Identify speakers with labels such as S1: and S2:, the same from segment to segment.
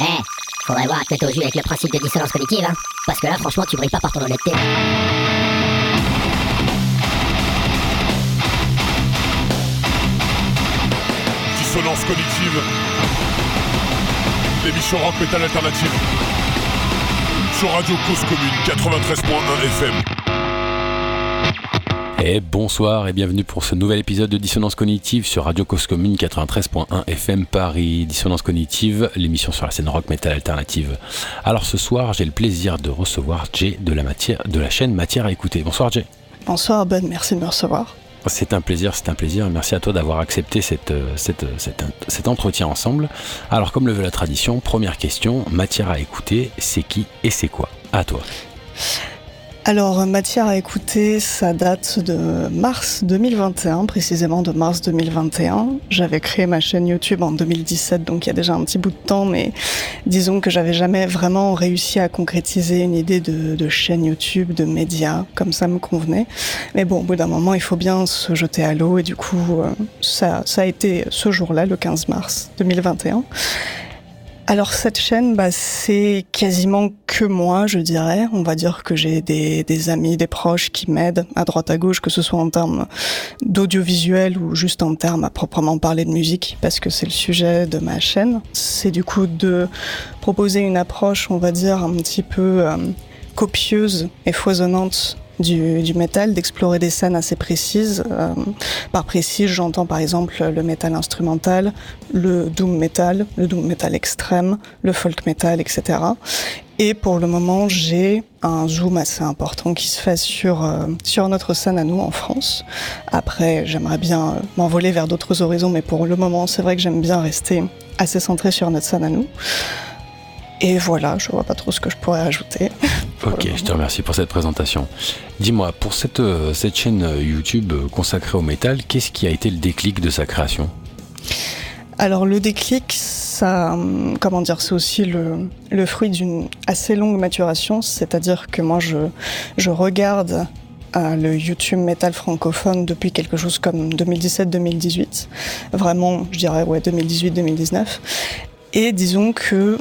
S1: Eh, faudrait voir à te mettre au jus avec le principe de dissonance cognitive, hein. Parce que là, franchement, tu brilles pas par ton honnêteté.
S2: Dissonance cognitive. L'émission rock metal alternative. Sur Radio Cause Commune 93.1 FM.
S3: Et bonsoir et bienvenue pour ce nouvel épisode de Dissonance Cognitive sur Radio Cause Commune 93.1 FM Paris. Dissonance Cognitive, l'émission sur la scène rock metal alternative. Alors ce soir, j'ai le plaisir de recevoir Jay de la, matière, de la chaîne Matière à écouter. Bonsoir Jay.
S4: Bonsoir Ben, merci de me recevoir.
S3: C'est un plaisir, c'est un plaisir. Merci à toi d'avoir accepté cette, euh, cette, cette, cet entretien ensemble. Alors, comme le veut la tradition, première question, matière à écouter, c'est qui et c'est quoi? À toi.
S4: Alors, matière à écouter, ça date de mars 2021, précisément de mars 2021. J'avais créé ma chaîne YouTube en 2017, donc il y a déjà un petit bout de temps, mais disons que j'avais jamais vraiment réussi à concrétiser une idée de, chaîne YouTube, de médias, comme ça me convenait. Mais bon, au bout d'un moment, il faut bien se jeter à l'eau, et du coup, euh, ça, ça a été ce jour-là, le 15 mars 2021. Alors cette chaîne, bah, c'est quasiment que moi, je dirais. On va dire que j'ai des, amis, des proches qui m'aident à droite à gauche, que ce soit en termes d'audiovisuel ou juste en termes à proprement parler de musique, parce que c'est le sujet de ma chaîne. C'est du coup de proposer une approche, on va dire, un petit peu euh, copieuse et foisonnante du, du métal, d'explorer des scènes assez précises. Euh, par précis, j'entends par exemple le métal instrumental, le doom metal, le doom metal extrême, le folk metal, etc. Et pour le moment, j'ai un zoom assez important qui se fait sur, euh, sur notre scène à nous en France. Après, j'aimerais bien m'envoler vers d'autres horizons, mais pour le moment, c'est vrai que j'aime bien rester assez centré sur notre scène à nous. Et voilà, je vois pas trop ce que je pourrais ajouter.
S3: Ok, je te remercie pour cette présentation. Dis-moi, pour cette, euh, cette chaîne YouTube consacrée au métal, qu'est-ce qui a été le déclic de sa création?
S4: Alors le déclic, ça, comment dire, c'est aussi le, le fruit d'une assez longue maturation, c'est-à-dire que moi je, je regarde euh, le YouTube métal francophone depuis quelque chose comme 2017-2018, vraiment, je dirais ouais 2018-2019, et disons que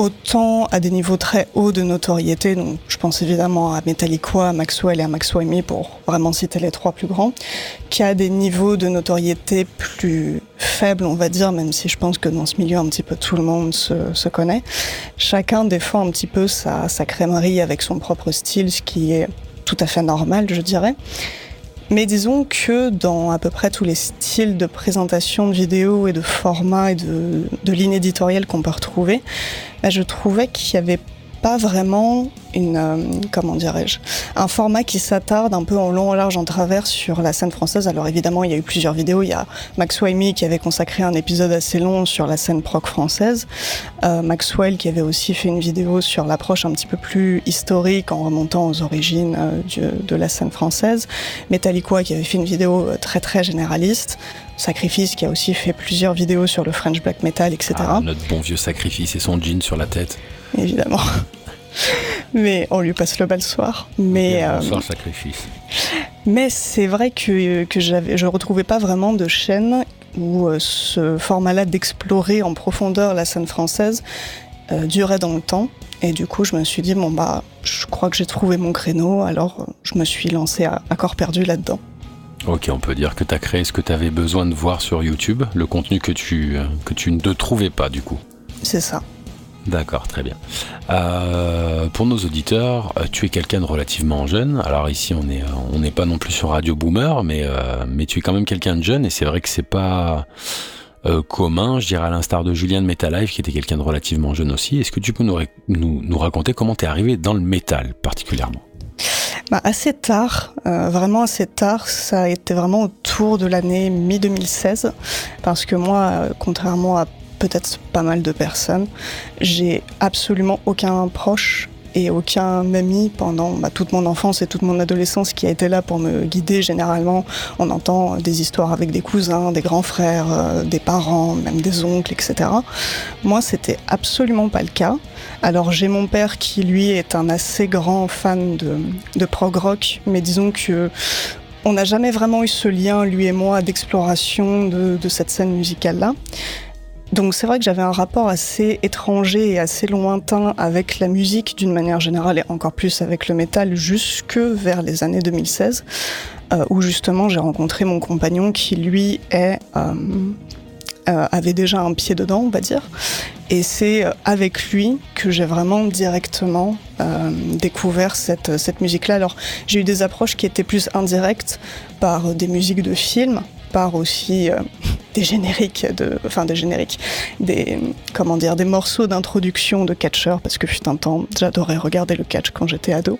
S4: autant à des niveaux très hauts de notoriété, donc je pense évidemment à Metallica, à Maxwell et à Maxwell Me pour vraiment citer les trois plus grands, qu'à des niveaux de notoriété plus faibles, on va dire, même si je pense que dans ce milieu un petit peu tout le monde se, connaît. Chacun défend un petit peu sa, sa avec son propre style, ce qui est tout à fait normal, je dirais. Mais disons que dans à peu près tous les styles de présentation de vidéos et de format et de, de ligne éditoriale qu'on peut retrouver, bah, je trouvais qu'il n'y avait pas vraiment une euh, comment dirais-je un format qui s'attarde un peu en long en large en travers sur la scène française. Alors évidemment il y a eu plusieurs vidéos. Il y a Maxwell qui avait consacré un épisode assez long sur la scène proc française. Euh, Maxwell qui avait aussi fait une vidéo sur l'approche un petit peu plus historique en remontant aux origines euh, de la scène française. Metallica qui avait fait une vidéo très très généraliste. Sacrifice qui a aussi fait plusieurs vidéos sur le French black metal etc
S3: ah, notre bon vieux sacrifice et son jean sur la tête
S4: évidemment mais on lui passe le bal soir. Mais
S3: euh, sacrifice.
S4: Mais c'est vrai que, que j'avais, je retrouvais pas vraiment de chaîne où euh, ce format-là d'explorer en profondeur la scène française euh, durait dans le temps. Et du coup, je me suis dit bon bah, je crois que j'ai trouvé mon créneau. Alors, je me suis lancé à, à corps perdu là-dedans.
S3: Ok, on peut dire que tu as créé ce que tu avais besoin de voir sur YouTube, le contenu que tu, que tu ne trouvais pas du coup.
S4: C'est ça.
S3: D'accord, très bien. Euh, pour nos auditeurs, euh, tu es quelqu'un de relativement jeune. Alors ici, on n'est on n'est pas non plus sur Radio Boomer, mais, euh, tu es quand même quelqu'un de jeune et c'est vrai que c'est pas euh, commun, je dirais à l'instar de Julien de Metal Life qui était quelqu'un de relativement jeune aussi. Est-ce que tu peux nous, raconter comment tu es arrivé dans le métal particulièrement?
S4: Bah, assez tard, euh, vraiment assez tard, ça a été vraiment autour de l'année mi-2016, parce que moi, euh, contrairement à peut-être pas mal de personnes. J'ai absolument aucun proche et aucun ami pendant bah, toute mon enfance et toute mon adolescence qui a été là pour me guider. Généralement, on entend des histoires avec des cousins, des grands frères, euh, des parents, même des oncles, etc. Moi, c'était absolument pas le cas. Alors, j'ai mon père qui, lui, est un assez grand fan de, de prog rock, mais disons que on n'a jamais vraiment eu ce lien, lui et moi, d'exploration de, de cette scène musicale-là. Donc c'est vrai que j'avais un rapport assez étranger et assez lointain avec la musique d'une manière générale et encore plus avec le métal jusque vers les années 2016 euh, où justement j'ai rencontré mon compagnon qui lui euh, euh, avait déjà un pied dedans, on va dire. Et c'est avec lui que j'ai vraiment directement découvert cette, cette musique-là. Alors j'ai eu des approches qui étaient plus indirectes par des musiques de films, par aussi euh, des génériques, de, enfin des génériques, des comment dire, des morceaux d'introduction de catcheurs parce que fut un temps j'adorais regarder le catch quand j'étais ado.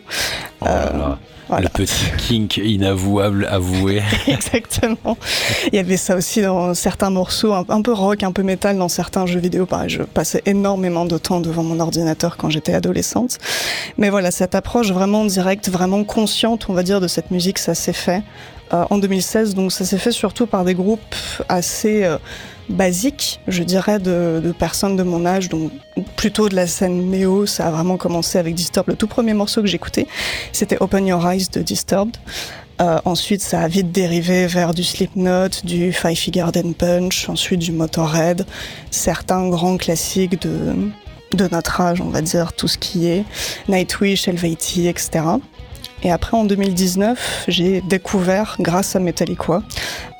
S3: Oh là là.
S4: Voilà.
S3: Le petit kink inavouable avoué.
S4: Exactement. Il y avait ça aussi dans certains morceaux, un, un peu rock, un peu métal dans certains jeux vidéo. Pareil, je passais énormément de temps devant mon ordinateur quand j'étais adolescente. Mais voilà, cette approche vraiment directe, vraiment consciente, on va dire, de cette musique, ça s'est fait euh, en 2016. Donc ça s'est fait surtout par des groupes assez euh, basiques, je dirais, de, personnes de mon âge, donc plutôt de la scène néo. Ça a vraiment commencé avec Disturbed. Le tout premier morceau que j'écoutais, c'était Open Your Eyes de Disturbed. Euh, ensuite, ça a vite dérivé vers du Slipknot, du Five Finger Death Punch, ensuite du Motorhead, certains grands classiques de, de notre âge, on va dire, tout ce qui est Nightwish, Helvetii, etc. Et après, en 2019, j'ai découvert, grâce à Metallica,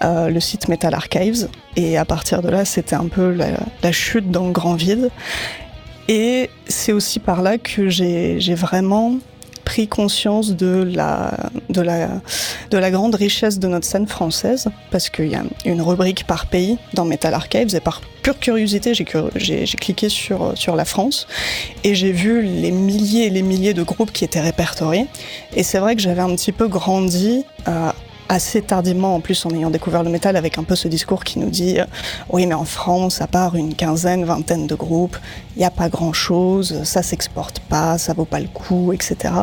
S4: euh, le site Metal Archives. Et à partir de là, c'était un peu la, la, chute dans le grand vide. Et c'est aussi par là que j'ai vraiment pris conscience de la, de, la, de la grande richesse de notre scène française, parce qu'il y a une rubrique par pays dans Metal Archives, et par pure curiosité, j'ai cliqué sur, sur la France, et j'ai vu les milliers et les milliers de groupes qui étaient répertoriés, et c'est vrai que j'avais un petit peu grandi euh, assez tardivement en plus en ayant découvert le métal avec un peu ce discours qui nous dit euh, oui mais en France à part une quinzaine, vingtaine de groupes, il n'y a pas grand chose, ça s'exporte pas, ça vaut pas le coup, etc.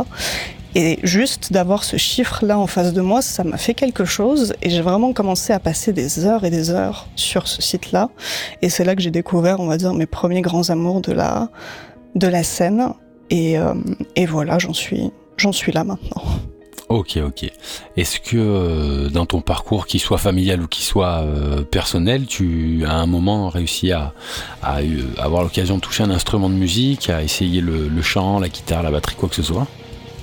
S4: Et juste d'avoir ce chiffre-là en face de moi, ça m'a fait quelque chose et j'ai vraiment commencé à passer des heures et des heures sur ce site-là. Et c'est là que j'ai découvert, on va dire, mes premiers grands amours de la, de la scène. Et, euh, et voilà, j'en suis, j'en suis là maintenant.
S3: Ok, ok. Est-ce que euh, dans ton parcours, qu'il soit familial ou qu'il soit euh, personnel, tu as un moment réussi à, à, à avoir l'occasion de toucher un instrument de musique, à essayer le, chant, la guitare, la batterie, quoi que ce soit?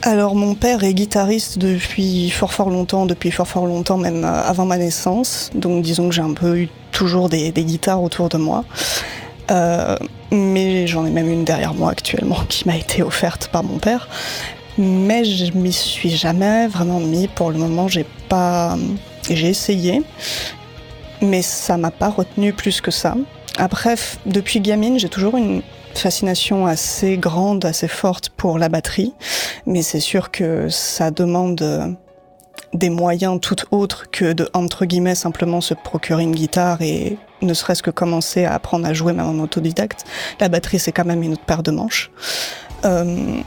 S4: Alors mon père est guitariste depuis fort fort longtemps, depuis fort fort longtemps même euh, avant ma naissance, donc disons que j'ai un peu eu toujours des, guitares autour de moi. Euh, mais j'en ai même une derrière moi actuellement qui m'a été offerte par mon père mais je m'y suis jamais vraiment mis. Pour le moment, j'ai pas, j'ai essayé, mais ça m'a pas retenu plus que ça. Après, depuis gamine, j'ai toujours une fascination assez grande, assez forte pour la batterie, mais c'est sûr que ça demande des moyens tout autres que de entre guillemets simplement se procurer une guitare et ne serait-ce que commencer à apprendre à jouer même en autodidacte. La batterie c'est quand même une autre paire de manches. Euh,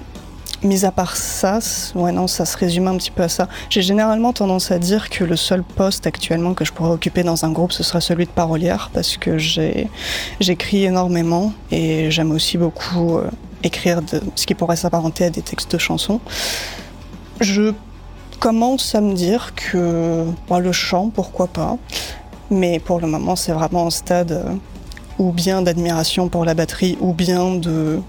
S4: Mis à part ça, ouais non, ça se résume un petit peu à ça. J'ai généralement tendance à dire que le seul poste actuellement que je pourrais occuper dans un groupe, ce serait celui de parolière, parce que j'écris énormément et j'aime aussi beaucoup euh, écrire de, ce qui pourrait s'apparenter à des textes de chansons. Je commence à me dire que bah, le chant, pourquoi pas, mais pour le moment, c'est vraiment un stade euh, ou bien d'admiration pour la batterie, ou bien de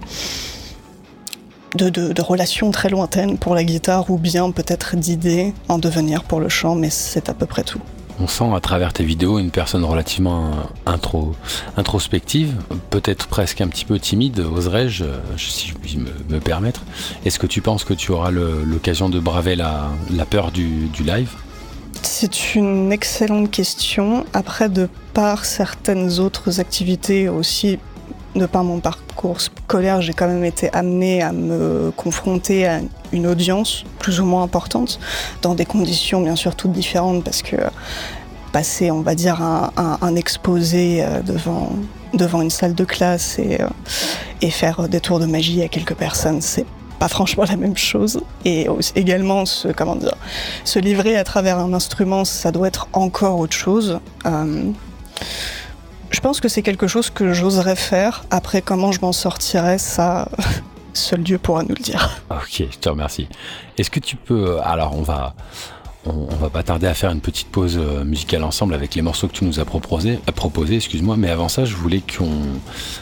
S4: de, de, de, relations très lointaines pour la guitare ou bien peut-être d'idées en devenir pour le chant, mais c'est à peu près tout.
S3: On sent à travers tes vidéos une personne relativement intro, introspective, peut-être presque un petit peu timide, oserais-je, si je puis me, me permettre. Est-ce que tu penses que tu auras l'occasion de braver la, la peur du, du live?
S4: C'est une excellente question. Après, de par certaines autres activités aussi de par mon parcours scolaire, j'ai quand même été amenée à me confronter à une audience plus ou moins importante, dans des conditions bien sûr toutes différentes, parce que passer, on va dire, un, exposé euh, devant, une salle de classe et, euh, et faire des tours de magie à quelques personnes, c'est pas franchement la même chose. Et également, se, dire, se livrer à travers un instrument, ça doit être encore autre chose. Euh, je pense que c'est quelque chose que j'oserais faire. Après, comment je m'en sortirais, ça, seul Dieu pourra nous le dire.
S3: Ok, je te remercie. Est-ce que tu peux... Alors, on va... on, va pas tarder à faire une petite pause euh, musicale ensemble avec les morceaux que tu nous as proposés, proposé, excuse-moi. Mais avant ça, je voulais qu'on,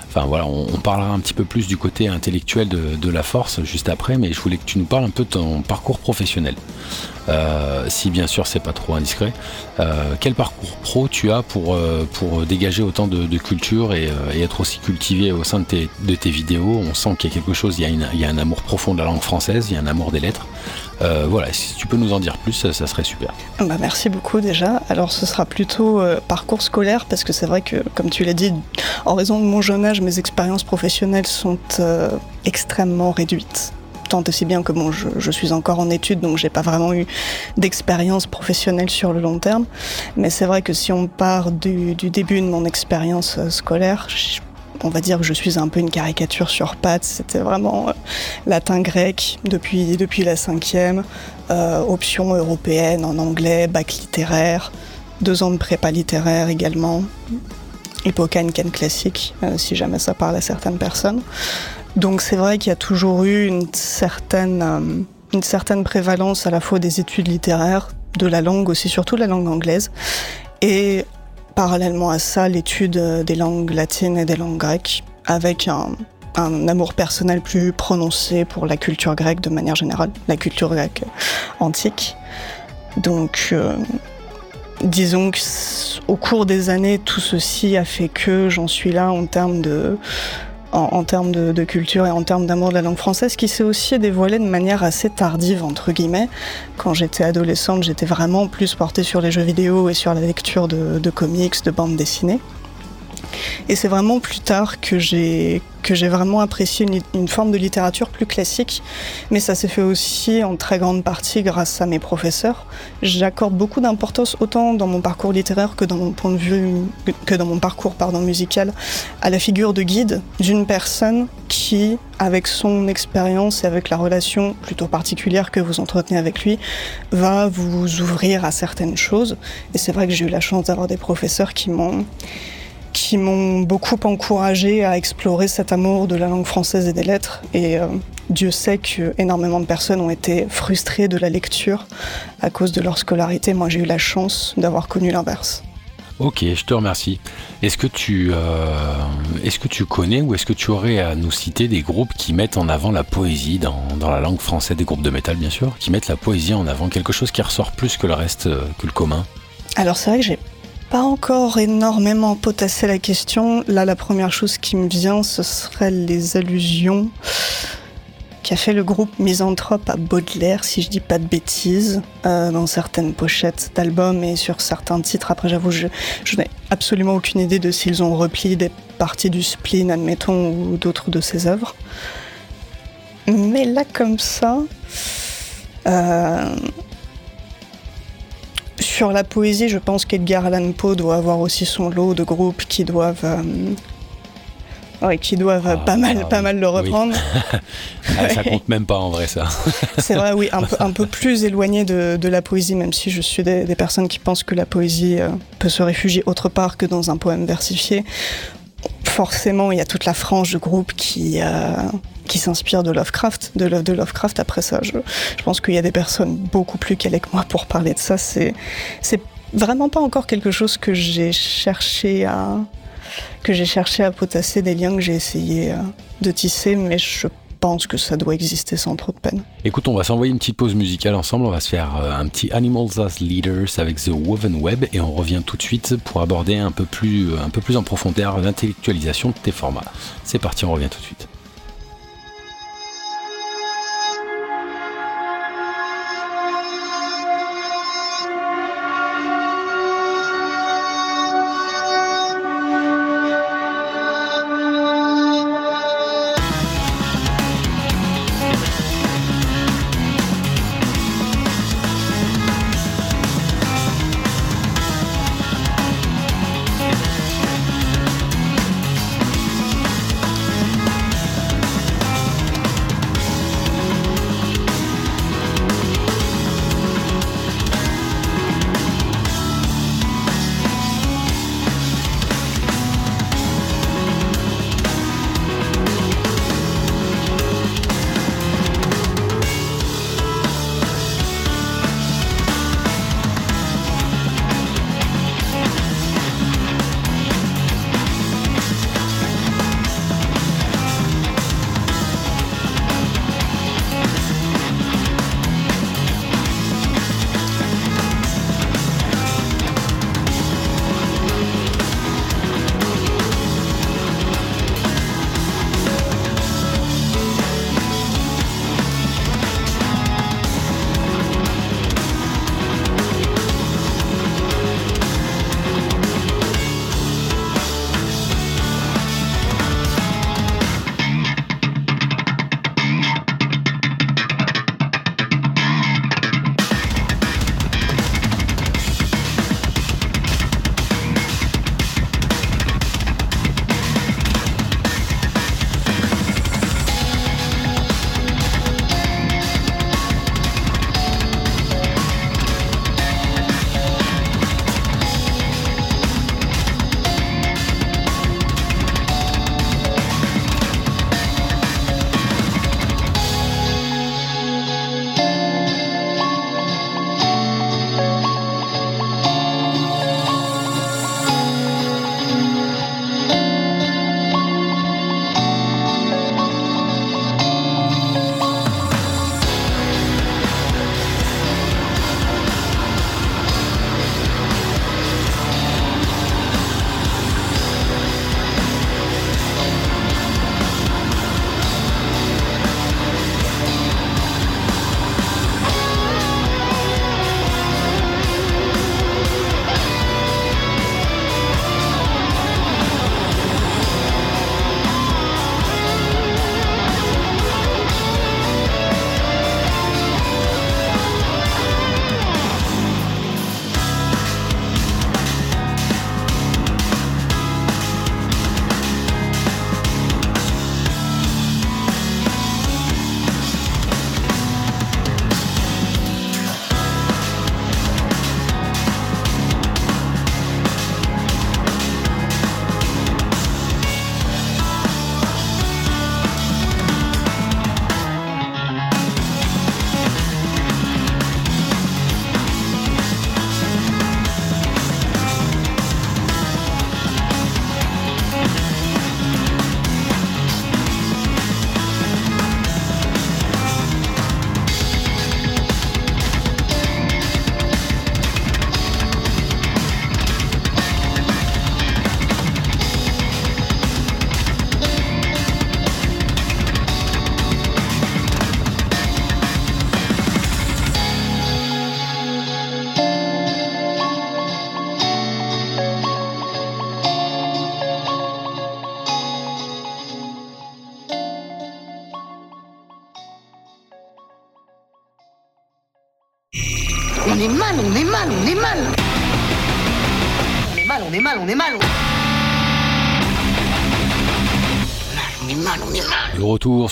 S3: enfin voilà, on, parlera un petit peu plus du côté intellectuel de, la force juste après, mais je voulais que tu nous parles un peu de ton parcours professionnel. Euh, si bien sûr c'est pas trop indiscret. Euh, quel parcours pro tu as pour, pour dégager autant de, culture et, être aussi cultivé au sein de tes, vidéos? On sent qu'il y a quelque chose, il y a un amour profond de la langue française, il y a un amour des lettres. Euh, voilà, si tu peux nous en dire plus, ça, serait super.
S4: Bah, merci beaucoup déjà. Alors ce sera plutôt euh, parcours scolaire parce que c'est vrai que, comme tu l'as dit, en raison de mon jeune âge, mes expériences professionnelles sont euh, extrêmement réduites. Tant aussi bien que bon, je, suis encore en études, donc j'ai pas vraiment eu d'expérience professionnelle sur le long terme. Mais c'est vrai que si on part du, du début de mon expérience scolaire, on va dire que je suis un peu une caricature sur pattes. C'était vraiment euh, latin-grec depuis, depuis la cinquième, euh, option européenne en anglais, bac littéraire, deux ans de prépa littéraire également, hippocane can classique, euh, si jamais ça parle à certaines personnes. Donc c'est vrai qu'il y a toujours eu une certaine, une certaine prévalence à la fois des études littéraires, de la langue aussi, surtout la langue anglaise, et parallèlement à ça l'étude des langues latines et des langues grecques, avec un, amour personnel plus prononcé pour la culture grecque de manière générale, la culture grecque antique. Donc, euh, disons qu'au cours des années, tout ceci a fait que j'en suis là en termes de, en, termes de, culture et en termes d'amour de la langue française, qui s'est aussi dévoilé de manière assez tardive, entre guillemets. Quand j'étais adolescente, j'étais vraiment plus portée sur les jeux vidéo et sur la lecture de, de comics, de bandes dessinées. Et c'est vraiment plus tard que j'ai que j'ai vraiment apprécié une, forme de littérature plus classique, mais ça s'est fait aussi en très grande partie grâce à mes professeurs. J'accorde beaucoup d'importance autant dans mon parcours littéraire que dans mon point de vue que dans mon parcours pardon musical à la figure de guide d'une personne qui avec son expérience et avec la relation plutôt particulière que vous entretenez avec lui va vous ouvrir à certaines choses et c'est vrai que j'ai eu la chance d'avoir des professeurs qui m'ont qui m'ont beaucoup encouragé à explorer cet amour de la langue française et des lettres. Et euh, Dieu sait que énormément de personnes ont été frustrées de la lecture à cause de leur scolarité. Moi, j'ai eu la chance d'avoir connu l'inverse.
S3: Ok, je te remercie. Est-ce que tu, euh, est-ce que tu connais ou est-ce que tu aurais à nous citer des groupes qui mettent en avant la poésie dans, dans, la langue française, des groupes de métal bien sûr, qui mettent la poésie en avant, quelque chose qui ressort plus que le reste, euh, que le commun?
S4: Alors c'est vrai que j'ai pas encore énormément potassé la question. Là, la première chose qui me vient, ce serait les allusions qu'a fait le groupe Misanthrope à Baudelaire, si je dis pas de bêtises, euh, dans certaines pochettes d'albums et sur certains titres. Après, j'avoue, je, n'ai absolument aucune idée de s'ils ont repli des parties du spleen, admettons, ou d'autres de ses œuvres. Mais là, comme ça, euh, sur la poésie, je pense qu'Edgar Allan Poe doit avoir aussi son lot de groupes qui doivent, euh, qui doivent ah, pas mal, ah pas mal le reprendre.
S3: Ah, ça compte même pas en vrai ça.
S4: C'est vrai, oui, un peu, un peu plus éloigné de, la poésie, même si je suis des, personnes qui pensent que la poésie euh, peut se réfugier autre part que dans un poème versifié forcément, il y a toute la frange de groupe qui, euh, qui s'inspire de Lovecraft, de, Lovecraft. Après ça, je, pense qu'il y a des personnes beaucoup plus calées que moi pour parler de ça. C'est, c'est vraiment pas encore quelque chose que j'ai cherché à que j'ai cherché à potasser des liens que j'ai essayé euh, de tisser, mais je pense que ça doit exister sans trop de peine.
S3: Écoute, on va s'envoyer une petite pause musicale ensemble. On va se faire euh, un petit Animals as Leaders avec The Woven Web et on revient tout de suite pour aborder un peu plus, un peu plus en profondeur l'intellectualisation de tes formats. C'est parti, on revient tout de suite.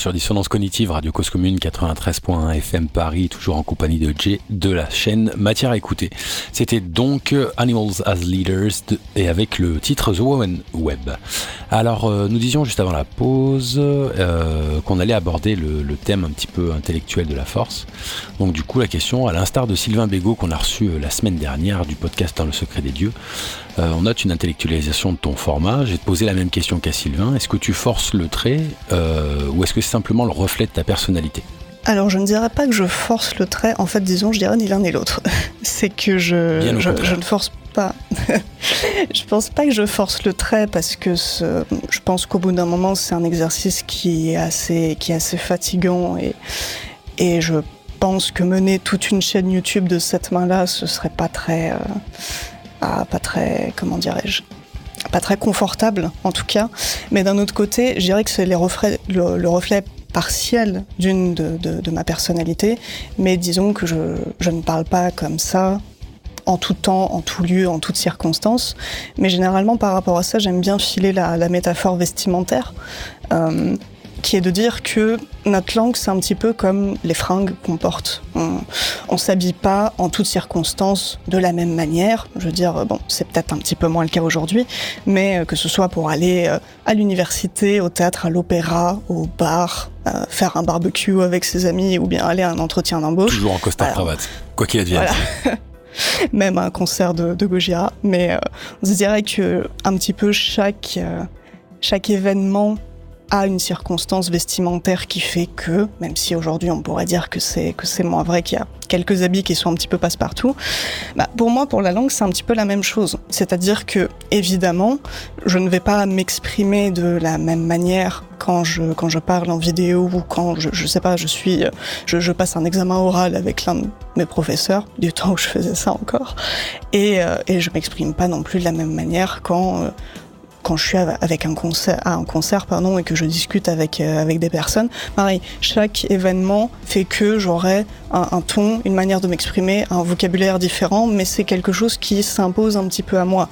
S3: Sur Dissonance Cognitive, Radio Cause Commune 93.1 FM Paris, toujours en compagnie de Jay de la chaîne Matière à écouter. C'était donc Animals as Leaders de- et avec le titre The Woman Web. Alors, euh, nous disions juste avant la pause euh, qu'on allait aborder le, le thème un petit peu intellectuel de la force. Donc, du coup, la question, à l'instar de Sylvain Bégaud qu'on a reçu euh, la semaine dernière du podcast Dans le secret des dieux, euh, on note une intellectualisation de ton format. Te poser la même question qu'à Sylvain. Est-ce que tu forces le trait euh, ou est-ce que c'est simplement le reflet de ta personnalité?
S4: Alors, je ne dirais pas que je force le trait. En fait, disons, je dirais ni l'un ni l'autre. C'est que je, je, ne force pas. je pense pas que je force le trait parce que ce- je pense qu'au bout d'un moment, c'est un exercice qui est assez, qui est assez fatigant et, et je pense que mener toute une chaîne YouTube de cette main-là, ce serait pas très, euh, pas très, comment dirais-je, pas très confortable en tout cas. Mais d'un autre côté, je dirais que c'est le, le reflet partiel d'une de, ma personnalité, mais disons que je, je ne parle pas comme ça en tout temps, en tout lieu, en toutes circonstances. Mais généralement, par rapport à ça, j'aime bien filer la, la métaphore vestimentaire, euh, qui est de dire que notre langue, c'est un petit peu comme les fringues qu'on porte. On, on s'habille pas en toutes circonstances de la même manière. Je veux dire, bon, c'est peut-être un petit peu moins le cas aujourd'hui, mais euh, que ce soit pour aller euh, à l'université, au théâtre, à l'opéra, au bar, euh, faire un barbecue avec ses amis ou bien aller à un entretien d'embauche.
S3: Toujours en costard
S4: Alors,
S3: cravate, quoi qu'il advienne.
S4: Voilà. même un concert de, de Gojira. Mais euh, on se dirait que un petit peu chaque, euh, chaque événement a une circonstance vestimentaire qui fait que, même si aujourd'hui on pourrait dire que c'est que c'est moins vrai qu'il y a quelques habits qui sont un petit peu passe-partout, bah, pour moi, pour la langue, c'est un petit peu la même chose. C'est-à-dire que, évidemment, je ne vais pas m'exprimer de la même manière quand je, parle en vidéo ou quand je, sais pas, je suis, je, je passe un examen oral avec l'un de mes professeurs, du temps où je faisais ça encore, et, euh, et je m'exprime pas non plus de la même manière quand, euh, quand je suis av- avec un concert, à un concert pardon, et que je discute avec, euh, avec des personnes. Pareil, chaque événement fait que j'aurai un, ton, une manière de m'exprimer, un vocabulaire différent, mais c'est quelque chose qui s'impose un petit peu à moi.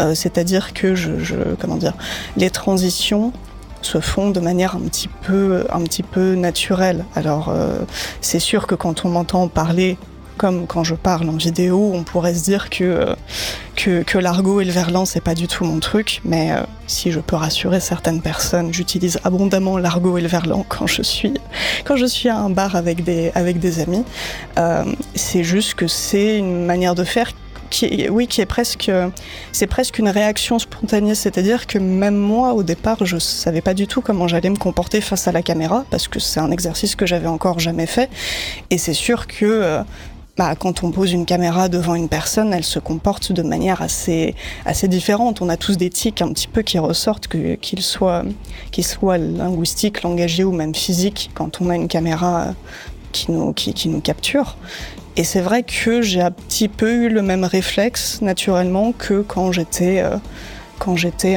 S4: Euh, C'est-à-dire que je, je, comment dire, les transitions se font de manière un petit peu, un petit peu naturelle. Alors, euh, c'est sûr que quand on m'entend parler comme quand je parle en vidéo, on pourrait se dire que, euh, que, que l'argot et le verlan, c'est pas du tout mon truc, mais euh, si je peux rassurer certaines personnes, j'utilise abondamment l'argot et le verlan quand je suis, quand je suis à un bar avec des, avec des amis. Euh, c'est juste que c'est une manière de faire qui est, oui, qui est presque, c'est presque une réaction spontanée. C'est-à-dire que même moi, au départ, je savais pas du tout comment j'allais me comporter face à la caméra, parce que c'est un exercice que j'avais encore jamais fait. Et c'est sûr que, bah, quand on pose une caméra devant une personne, elle se comporte de manière assez, assez différente. On a tous des tics un petit peu qui ressortent, qu'ils soient, qu'ils soient linguistiques, langagiers ou même physiques, quand on a une caméra euh, qui nous, qui, nous capture. Et c'est vrai que j'ai un petit peu eu le même réflexe naturellement que quand j'étais euh,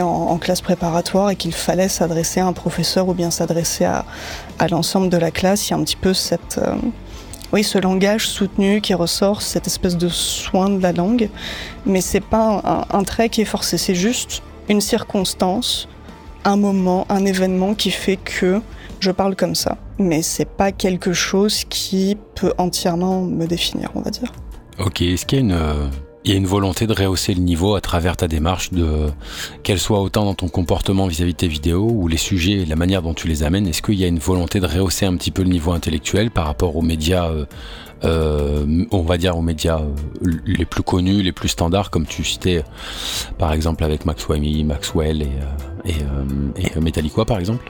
S4: en classe préparatoire et qu'il fallait s'adresser à un professeur ou bien s'adresser à, à l'ensemble de la classe. Il y a un petit peu cette euh, oui ce langage soutenu qui ressort, cette espèce de soin de la langue. Mais c'est pas un, trait qui est forcé, c'est juste une circonstance, un moment, un événement qui fait que je parle comme ça. Mais c'est pas quelque chose qui peut entièrement me définir, on va dire.
S3: Ok, est-ce qu'il y a une, euh, il y a une volonté de rehausser le niveau à travers ta démarche, de qu'elle soit autant dans ton comportement vis-à-vis de tes vidéos ou les sujets et la manière dont tu les amènes Est-ce qu'il y a une volonté de rehausser un petit peu le niveau intellectuel par rapport aux médias, euh, euh, on va dire aux médias euh, les plus connus, les plus standards, comme tu citais par exemple avec Max Maxwell et, euh, et, et Metallica par exemple?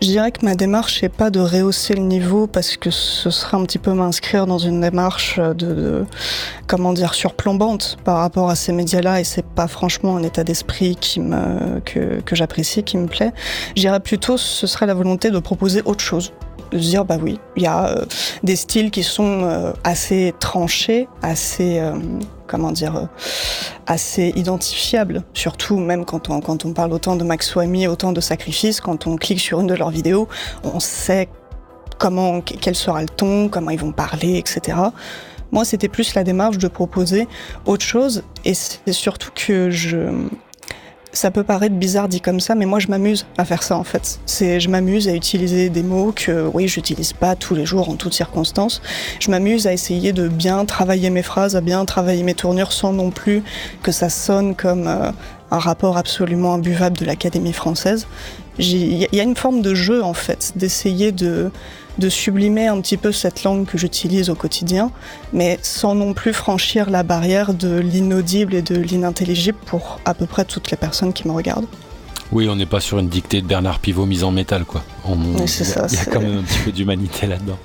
S4: Je dirais que ma démarche n'est pas de rehausser le niveau parce que ce serait un petit peu m'inscrire dans une démarche de, comment dire surplombante par rapport à ces médias-là et c'est pas franchement un état d'esprit que, que j'apprécie, qui me plaît. Je dirais plutôt ce serait la volonté de proposer autre chose. Se dire bah oui, il y a euh, des styles qui sont euh, assez tranchés, assez euh, comment dire assez identifiables, surtout même quand on, quand on parle autant de Max Wamy, autant de sacrifices, quand on clique sur une de leurs vidéos, on sait comment, quel sera le ton, comment ils vont parler, etc. Moi, c'était plus la démarche de proposer autre chose. Et c'est surtout que je, ça peut paraître bizarre dit comme ça, mais moi je m'amuse à faire ça en fait. C'est, je m'amuse à utiliser des mots que, oui, j'utilise pas tous les jours en toutes circonstances. Je m'amuse à essayer de bien travailler mes phrases, à bien travailler mes tournures sans non plus que ça sonne comme euh, un rapport absolument imbuvable de l'Académie française. Il y a une forme de jeu en fait, d'essayer de de sublimer un petit peu cette langue que j'utilise au quotidien, mais sans non plus franchir la barrière de l'inaudible et de l'inintelligible pour à peu près toutes les personnes qui me regardent.
S3: Oui, on n'est pas sur une dictée de Bernard Pivot mise en métal, quoi. Il y, a quand même un petit peu d'humanité là-dedans.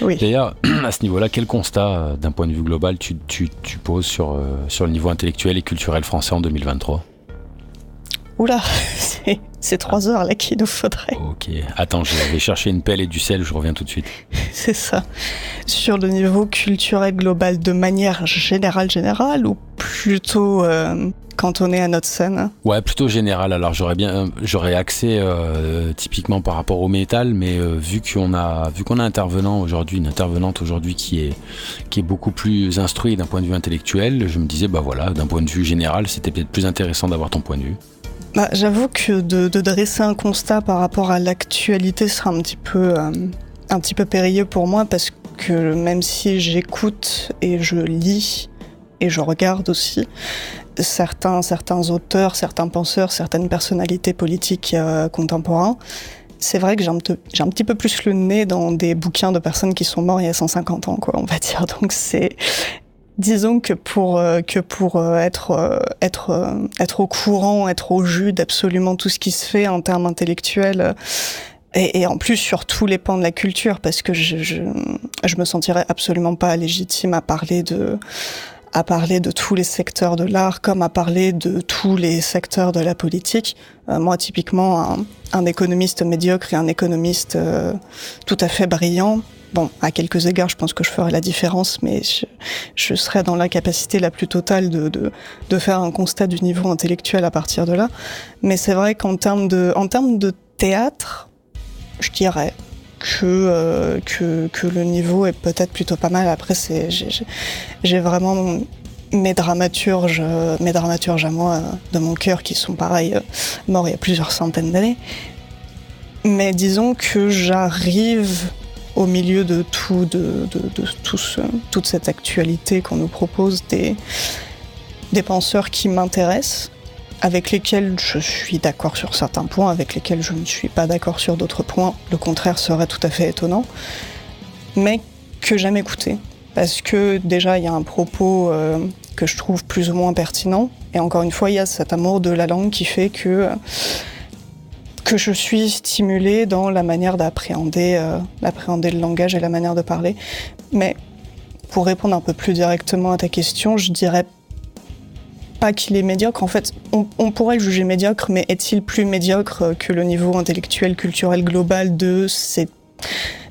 S4: Oui.
S3: D'ailleurs, à ce niveau-là, quel constat, euh, d'un point de vue global, tu, tu, tu poses sur, euh, sur le niveau intellectuel et culturel français en 2023
S4: Oula, c'est trois heures là qu'il nous faudrait.
S3: Ok, attends, je vais chercher une pelle et du sel, je reviens tout de suite.
S4: c'est ça. Sur le niveau culturel global, de manière générale, générale, ou plutôt euh, cantonné à notre scène?
S3: Ouais, plutôt général. Alors j'aurais bien, euh, j'aurais accès euh, typiquement par rapport au métal, mais vu qu'on a, vu qu'on a un intervenant aujourd'hui, une intervenante aujourd'hui qui est, qui est beaucoup plus instruit d'un point de vue intellectuel, je me disais bah voilà, d'un point de vue général, c'était peut-être plus intéressant d'avoir ton point de vue.
S4: Bah, J'avoue que de, dresser un constat par rapport à l'actualité sera un petit peu, euh, un petit peu périlleux pour moi parce que même si j'écoute et je lis et je regarde aussi certains, certains auteurs, certains penseurs, certaines personnalités politiques euh, contemporains, c'est vrai que j'ai un, un, petit peu plus le nez dans des bouquins de personnes qui sont mortes il y a 150 ans, quoi, on va dire. Donc c'est Disons que pour euh, que pour euh, être euh, être être au courant, être au jus d'absolument tout ce qui se fait en termes intellectuels. Et, et, en plus sur tous les pans de la culture, parce que je, je, je me sentirais absolument pas légitime à parler de à parler de tous les secteurs de l'art comme à parler de tous les secteurs de la politique. moi, typiquement, un, un, économiste médiocre et un économiste tout à fait brillant, Bon, à quelques égards, je pense que je ferai la différence, mais je, serai dans l'incapacité la plus totale de, de, faire un constat du niveau intellectuel à partir de là. Mais c'est vrai qu'en termes de, de théâtre, je dirais que, euh, que, que, le niveau est peut-être plutôt pas mal. Après, j'ai vraiment mes dramaturges, mes dramaturges à moi de mon cœur qui sont pareils, euh, morts il y a plusieurs centaines d'années. Mais disons que j'arrive au milieu de tout, de, toute cette actualité qu'on nous propose, des, des penseurs qui m'intéressent, avec lesquels je suis d'accord sur certains points, avec lesquels je ne suis pas d'accord sur d'autres points. Le contraire serait tout à fait étonnant, mais que j'aime écouter. Parce que déjà, il y a un propos euh, que je trouve plus ou moins pertinent, et encore une fois, il y a cet amour de la langue qui fait que... Euh, que je suis stimulée dans la manière d'appréhender euh, le langage et la manière de parler. Mais pour répondre un peu plus directement à ta question, je dirais pas qu'il est médiocre. En fait, on, on, pourrait le juger médiocre, mais est-il plus médiocre que le niveau intellectuel, culturel global de ces,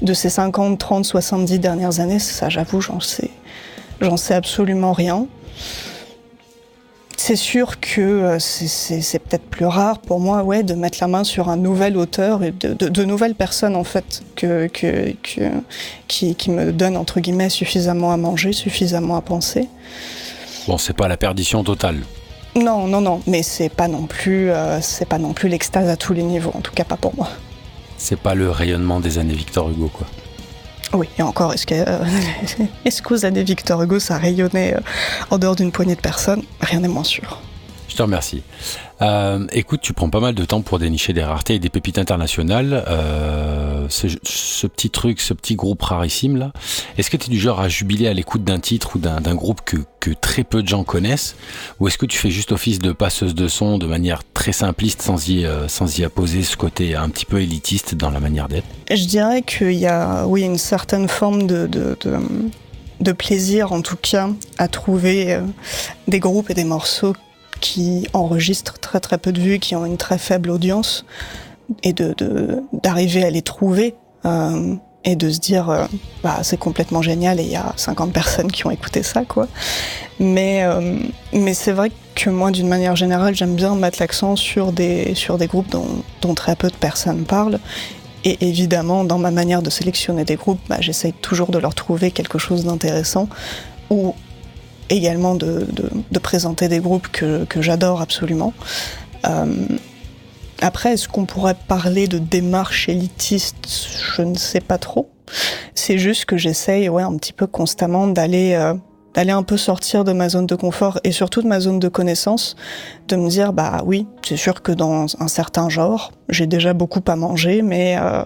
S4: de ces 50, 30, 70 dernières années? Ça, j'avoue, j'en sais, j'en sais absolument rien. C'est sûr que euh, c'est peut-être plus rare pour moi ouais, de mettre la main sur un nouvel auteur et de, de, de nouvelles personnes en fait que, que, que, qui, qui me donnent entre guillemets suffisamment à manger, suffisamment à penser.
S3: Bon, c'est pas la perdition totale.
S4: Non, non, non, mais c'est pas non plus, euh, c'est pas non plus l'extase à tous les niveaux, en tout cas pas pour moi.
S3: C'est pas le rayonnement des années Victor Hugo, quoi.
S4: Oui, et encore, est-ce que, euh, est-ce que vous avez Victor Hugo, ça rayonnait euh, en dehors d'une poignée de personnes? Rien n'est moins sûr.
S3: Te remercie. Euh, écoute, tu prends pas mal de temps pour dénicher des raretés et des pépites internationales. Euh, ce, petit truc, ce petit groupe rarissime là, est-ce que tu es du genre à jubiler à l'écoute d'un titre ou d'un groupe que, très peu de gens connaissent? Ou est-ce que tu fais juste office de passeuse de son de manière très simpliste sans y, euh, sans y apposer ce côté un petit peu élitiste dans la manière d'être?
S4: Je dirais qu'il y a oui, une certaine forme de, de, plaisir en tout cas à trouver des groupes et des morceaux qui enregistrent très très peu de vues, qui ont une très faible audience, et de d'arriver à les trouver euh, et de se dire euh, bah c'est complètement génial et il y a 50 personnes qui ont écouté ça quoi. Mais euh, mais c'est vrai que moi d'une manière générale j'aime bien mettre l'accent sur des sur des groupes dont, très peu de personnes parlent et évidemment dans ma manière de sélectionner des groupes bah, j'essaye toujours de leur trouver quelque chose d'intéressant ou également de, de, de présenter des groupes que, que j'adore absolument. Euh, après, est-ce qu'on pourrait parler de démarche élitiste Je ne sais pas trop. C'est juste que j'essaye, ouais, un petit peu constamment d'aller euh, d'aller un peu sortir de ma zone de confort et surtout de ma zone de connaissance, de me dire bah oui, c'est sûr que dans un certain genre, j'ai déjà beaucoup à manger, mais euh,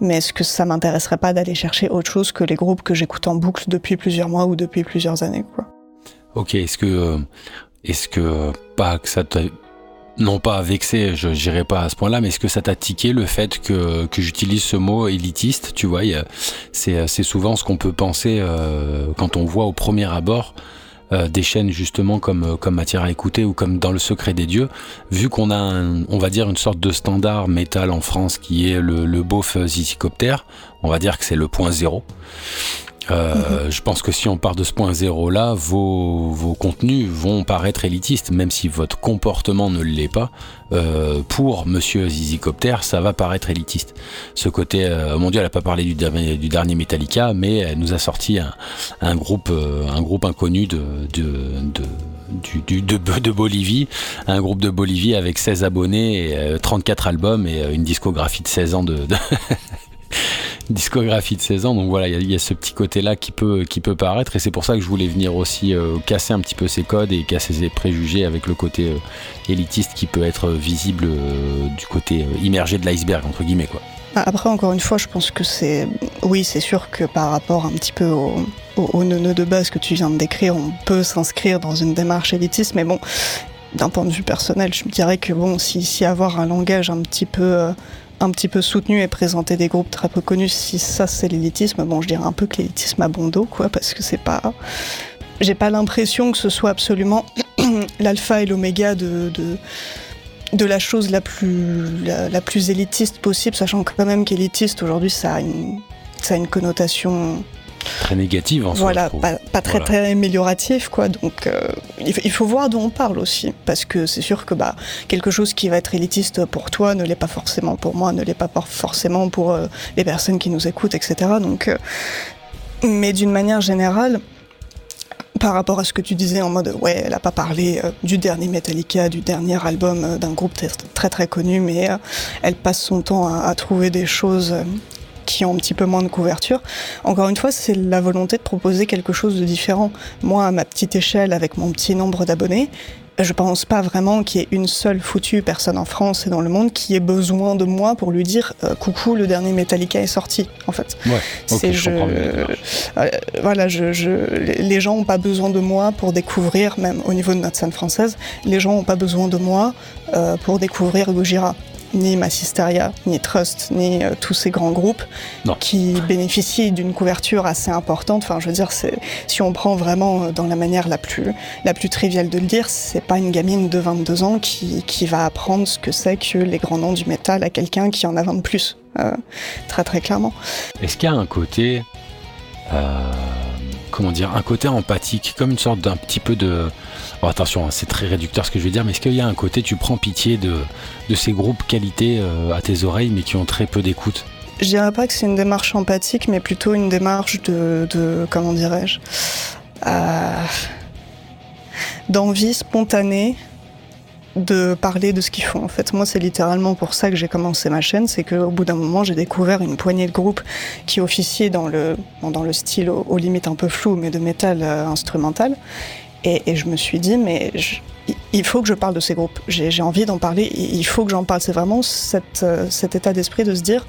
S4: mais est-ce que ça m'intéresserait pas d'aller chercher autre chose que les groupes que j'écoute en boucle depuis plusieurs mois ou depuis plusieurs années quoi?
S3: Ok, est-ce que euh, est-ce que euh, pas que ça t'a non pas vexé, je n'irai pas à ce point-là, mais est-ce que ça t'a tiqué le fait que, que j'utilise ce mot élitiste Tu vois, c'est souvent ce qu'on peut penser euh, quand on voit au premier abord euh, des chaînes justement comme, comme Matière à écouter ou comme Dans le secret des dieux, vu qu'on a, un, on va dire, une sorte de standard métal en France qui est le, le beauf Zizicopter, on va dire que c'est le point zéro. Euh, Je pense que si on part de ce point zéro là, vos, vos contenus vont paraître élitistes, même si votre comportement ne l'est pas. Euh, pour Monsieur Zizicopter, ça va paraître élitiste. Ce côté, euh, mon Dieu, elle a pas parlé du dernier, du dernier Metallica, mais elle nous a sorti un, un groupe, euh, un groupe inconnu de, de, de du, du, de, de, Bolivie, un groupe de Bolivie avec 16 abonnés, et, 34 euh, albums et euh, une discographie de 16 ans de, de discographie de 16 ans. Donc voilà, il y, a ce petit côté-là qui peut, qui peut paraître. Et c'est pour ça que je voulais venir aussi euh, casser un petit peu ces codes et casser ces préjugés avec le côté euh, élitiste qui peut être visible euh, du côté immergé de l'iceberg, entre guillemets. Quoi.
S4: Après, encore une fois, je pense que c'est. Oui, c'est sûr que par rapport un petit peu au, au, au nœud de base que tu viens de décrire, on peut s'inscrire dans une démarche élitiste, mais bon, d'un point de vue personnel, je me dirais que bon, si, si avoir un langage un petit peu. Un petit peu soutenu et présenter des groupes très peu connus, si ça c'est l'élitisme, bon, je dirais un peu que l'élitisme a bon dos, quoi, parce que c'est pas. J'ai pas l'impression que ce soit absolument l'alpha et l'oméga de, la chose la plus, plus élitiste possible, sachant quand même qu'élitiste aujourd'hui ça ça a une connotation
S3: très négative en
S4: voilà,
S3: soi.
S4: Pas, pas très
S3: voilà.
S4: très amélioratif quoi. Donc euh, il faut voir d'où on parle aussi, parce que c'est sûr que bah quelque chose qui va être élitiste pour toi ne l'est pas forcément pour moi, ne l'est pas forcément pour euh, les personnes qui nous écoutent, etc. Donc, euh, mais d'une manière générale. Par rapport à ce que tu disais en mode ouais, elle a pas parlé euh, du dernier Metallica, du dernier album euh, d'un groupe très, très très connu, mais euh, elle passe son temps à, à trouver des choses qui ont un petit peu moins de couverture. Encore une fois, c'est la volonté de proposer quelque chose de différent. Moi, à ma petite échelle, avec mon petit nombre d'abonnés, je pense pas vraiment qu'il y ait une seule foutue personne en France et dans le monde qui ait besoin de moi pour lui dire euh, coucou le dernier Metallica est sorti en fait
S3: ouais,
S4: c'est
S3: okay,
S4: je, euh, voilà je, je, les gens ont pas besoin de moi pour découvrir même au niveau de notre scène française les gens ont pas besoin de moi euh, pour découvrir Gojira ni Massisteria, ni Trust, ni euh, tous ces grands groupes
S3: non.
S4: qui bénéficient d'une couverture assez importante. Enfin, je veux dire, si on prend vraiment euh, dans la manière la plus, la plus triviale de le dire, c'est pas une gamine de 22 ans qui, qui va apprendre ce que c'est que les grands noms du métal à quelqu'un qui en a 20 de plus. Euh, très très clairement.
S3: Est-ce qu'il y a un côté... Euh, comment dire Un côté empathique, comme une sorte d'un petit peu de... Attention, c'est très réducteur ce que je vais dire, mais est-ce qu'il y a un côté, tu prends pitié de, ces groupes qualité euh, à tes oreilles, mais qui ont très peu d'écoute?
S4: Je dirais pas que c'est une démarche empathique, mais plutôt une démarche de, comment dirais-je, euh, d'envie spontanée de parler de ce qu'ils font. En fait, moi, c'est littéralement pour ça que j'ai commencé ma chaîne, c'est qu'au bout d'un moment, j'ai découvert une poignée de groupes qui officiaient dans le, style aux, aux limites un peu flou, mais de métal euh, instrumental. Et, et, je me suis dit, mais je, il faut que je parle de ces groupes. J'ai envie d'en parler. Il faut que j'en parle. C'est vraiment cette, euh, cet état d'esprit de se dire,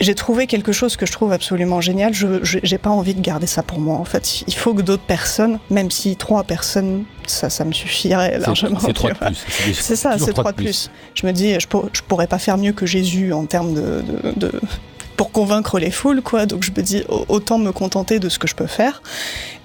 S4: j'ai trouvé quelque chose que je trouve absolument génial. Je j'ai pas envie de garder ça pour moi. En fait, il faut que d'autres personnes, même si trois personnes, ça, ça me suffirait largement.
S3: C'est trois de plus.
S4: C'est ça, c'est trois de plus. plus. Je me dis, je, pour, je pourrais pas faire mieux que Jésus en termes de, de, de pour convaincre les foules, quoi. Donc je me dis autant me contenter de ce que je peux faire.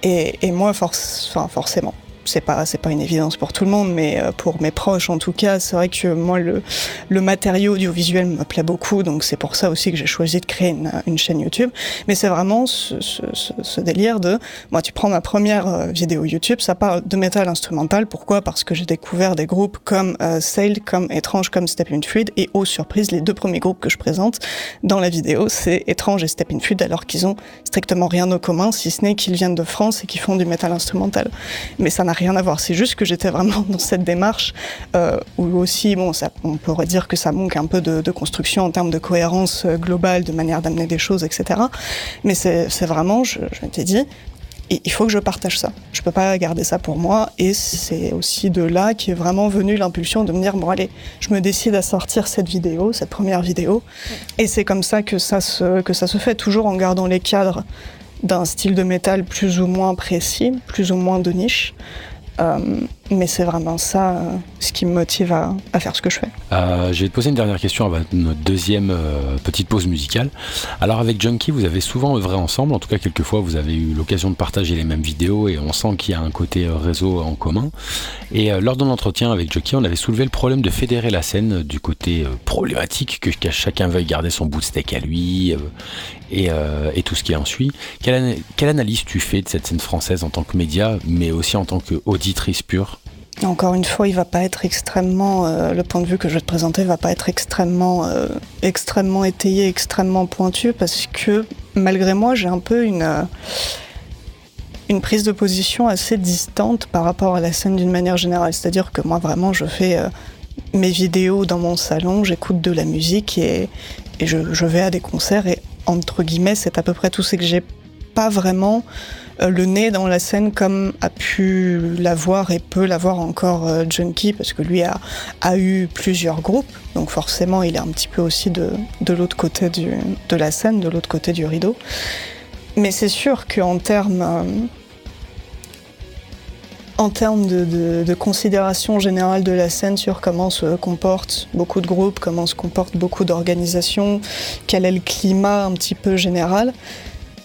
S4: Et, moi, forcément, c'est pas c'est pas une évidence pour tout le monde, mais euh, pour mes proches en tout cas, c'est vrai que moi le le matériau audiovisuel me plaît beaucoup, donc c'est pour ça aussi que j'ai choisi de créer une, une chaîne YouTube. Mais c'est vraiment ce, ce, ce, délire de moi, tu prends ma première euh, vidéo YouTube, ça parle de métal instrumental. Pourquoi? Parce que j'ai découvert des groupes comme euh, Sail, comme Étrange, comme Step in Fluid, et aux surprises, les deux premiers groupes que je présente dans la vidéo, c'est Étrange et Step in Fluid, alors qu'ils ont strictement rien en commun, si ce n'est qu'ils viennent de France et qu'ils font du métal instrumental. Mais ça n'a rien à voir. C'est juste que j'étais vraiment dans cette démarche euh, où aussi, bon, ça, on pourrait dire que ça manque un peu de, de construction en termes de cohérence euh, globale, de manière d'amener des choses, etc. Mais c'est vraiment, je, je t'ai dit, et il faut que je partage ça. Je peux pas garder ça pour moi. Et c'est aussi de là qu'est vraiment venue l'impulsion de me dire bon allez, je me décide à sortir cette vidéo, cette première vidéo. Et c'est comme ça que ça se que ça se fait, toujours en gardant les cadres d'un style de métal plus ou moins précis, plus ou moins de niche. Euh, mais c'est vraiment ça euh, ce qui me motive à, faire ce que je fais.
S3: Euh, je vais te poser une dernière question avant notre deuxième euh, petite pause musicale. Alors avec Junkie, vous avez souvent œuvré ensemble, en tout cas quelquefois vous avez eu l'occasion de partager les mêmes vidéos et on sent qu'il y a un côté euh, réseau en commun. Et lors de l'entretien avec Junkie, on avait soulevé le problème de fédérer la scène du côté problématique que, chacun veuille garder son bout de steak à lui et, et, tout ce qui en suit. Quelle, quelle analyse tu fais de cette scène française en tant que média, mais aussi en tant qu'auditrice pure?
S4: Encore une fois, il va pas être extrêmement. Euh, le point de vue que je vais te présenter va pas être extrêmement, euh, extrêmement étayé, extrêmement pointu, parce que malgré moi, j'ai un peu une euh, une prise de position assez distante par rapport à la scène d'une manière générale. C'est-à-dire que moi, vraiment, je fais mes vidéos dans mon salon, j'écoute de la musique et, et je, je vais à des concerts et entre guillemets, c'est à peu près tout ce que j'ai pas vraiment le nez dans la scène comme a pu l'avoir et peut l'avoir encore euh, Junkie parce que lui a, a eu plusieurs groupes donc forcément il est un petit peu aussi de, de l'autre côté du, de la scène de l'autre côté du rideau. Mais c'est sûr qu'en termes euh, en termes de, de, de considération générale de la scène sur comment se comportent beaucoup de groupes, comment se comportent beaucoup d'organisations, quel est le climat un petit peu général,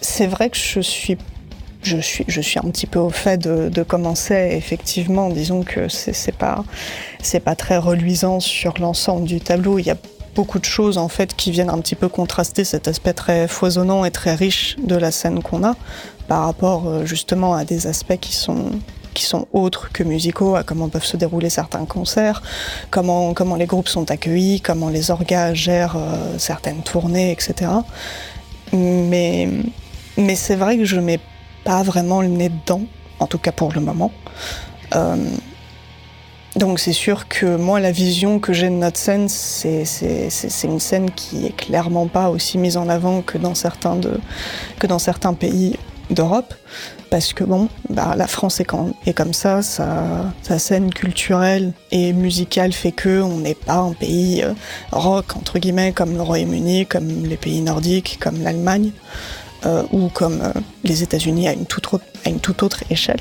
S4: c'est vrai que je suis je suis, je suis un petit peu au fait de, de commencer effectivement. Disons que c'est pas c'est pas très reluisant sur l'ensemble du tableau. Il ya beaucoup de choses en fait qui viennent un petit peu contraster cet aspect très foisonnant et très riche de la scène qu'on a par rapport euh, justement à des aspects qui sont qui sont autres que musicaux à comment peuvent se dérouler certains concerts comment comment les groupes sont accueillis comment les orgas gèrent euh, certaines tournées etc mais mais c'est vrai que je mets pas vraiment le nez dedans, en tout cas pour le moment. Euh, donc c'est sûr que moi la vision que j'ai de notre scène, c'est une scène qui est clairement pas aussi mise en avant que dans certains, pays d'Europe. Parce que bon, bah, la France est, quand, est comme ça, sa, scène culturelle et musicale fait que on n'est pas un pays euh, rock entre guillemets comme le Royaume-Uni, comme les pays nordiques, comme l'Allemagne. Euh, ou comme euh, les États-Unis à une toute autre, échelle.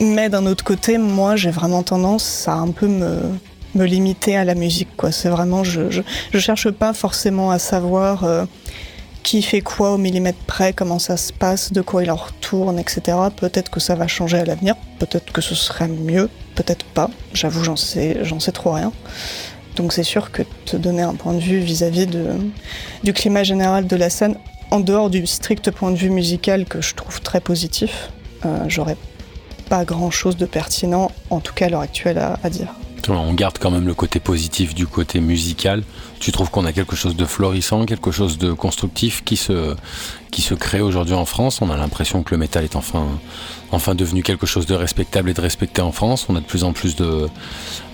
S4: Mais d'un autre côté, moi j'ai vraiment tendance à un peu me, limiter à la musique c'est vraiment je, je, cherche pas forcément à savoir euh, qui fait quoi au millimètre près comment ça se passe de quoi il en retourne etc peut-être que ça va changer à l'avenir. Peut-être que ce serait mieux. Peut-être pas. J'avoue j'en sais trop rien. Donc c'est sûr que te donner un point de vue vis-à-vis du climat général de la scène en dehors du strict point de vue musical que je trouve très positif, euh, j'aurais pas grand chose de pertinent, en tout cas à l'heure actuelle à, à dire.
S3: On garde quand même le côté positif du côté musical. Tu trouves qu'on a quelque chose de florissant, quelque chose de constructif qui se, qui se crée aujourd'hui en France? On a l'impression que le métal est enfin, enfin devenu quelque chose de respectable et de respecté en France. On a de plus en plus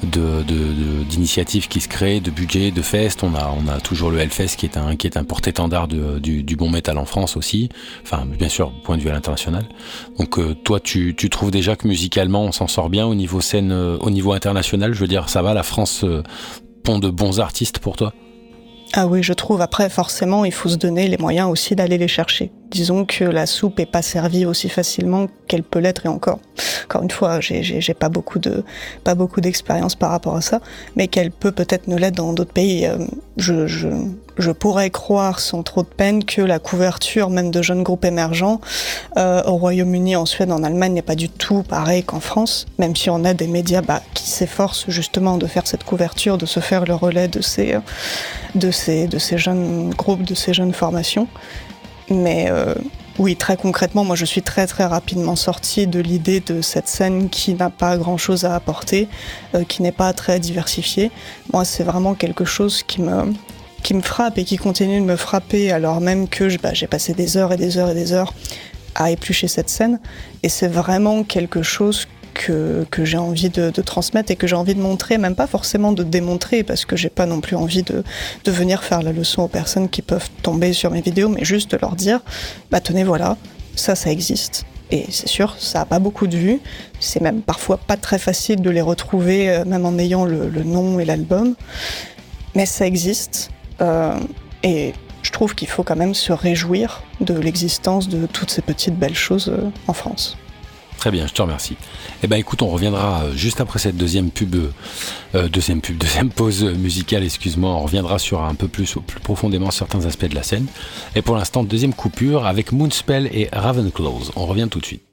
S3: d'initiatives qui se créent, de budget, de fest. On a, on a toujours le Hellfest qui est un, qui est un porte-étendard du, du bon métal en France aussi. Enfin, bien sûr, point de vue à l'international. Donc, euh, toi, tu, tu trouves déjà que musicalement, on s'en sort bien au niveau scène, au niveau international? Je veux dire, ça va, la France euh, pond de bons artistes pour toi?
S4: Ah oui, je trouve. Après, forcément, il faut se donner les moyens aussi d'aller les chercher. Disons que la soupe est pas servie aussi facilement qu'elle peut l'être et encore. Encore une fois, j'ai, pas beaucoup de pas beaucoup d'expérience par rapport à ça, mais qu'elle peut peut-être ne l'être dans d'autres pays. Euh, je, je, pourrais croire sans trop de peine que la couverture même de jeunes groupes émergents euh, au Royaume-Uni, en Suède, en Allemagne n'est pas du tout pareil qu'en France, même si on a des médias bah, qui s'efforcent justement de faire cette couverture, de se faire le relais de ces de ces de ces jeunes groupes, de ces jeunes formations. Mais euh, oui, très concrètement, moi je suis très très rapidement sortie de l'idée de cette scène qui n'a pas grand chose à apporter, euh, qui n'est pas très diversifiée. Moi, c'est vraiment quelque chose qui me, qui me frappe et qui continue de me frapper alors même que bah, j'ai passé des heures et des heures et des heures à éplucher cette scène. Et c'est vraiment quelque chose que, j'ai envie de, transmettre et que j'ai envie de montrer, même pas forcément de démontrer, parce que j'ai pas non plus envie de, venir faire la leçon aux personnes qui peuvent tomber sur mes vidéos, mais juste de leur dire, bah tenez voilà, ça ça existe. Et c'est sûr, ça a pas beaucoup de vues, c'est même parfois pas très facile de les retrouver, euh, même en ayant le, le nom et l'album, mais ça existe. Euh, et je trouve qu'il faut quand même se réjouir de l'existence de toutes ces petites belles choses euh, en France.
S5: Très bien, je te remercie. Eh ben écoute, on reviendra euh, juste après cette deuxième pub, euh, deuxième pub, deuxième pause musicale, excuse-moi, on reviendra sur un peu plus, plus profondément certains aspects de la scène. Et pour l'instant, deuxième coupure avec Moonspell et Ravenclaws. On revient tout de suite.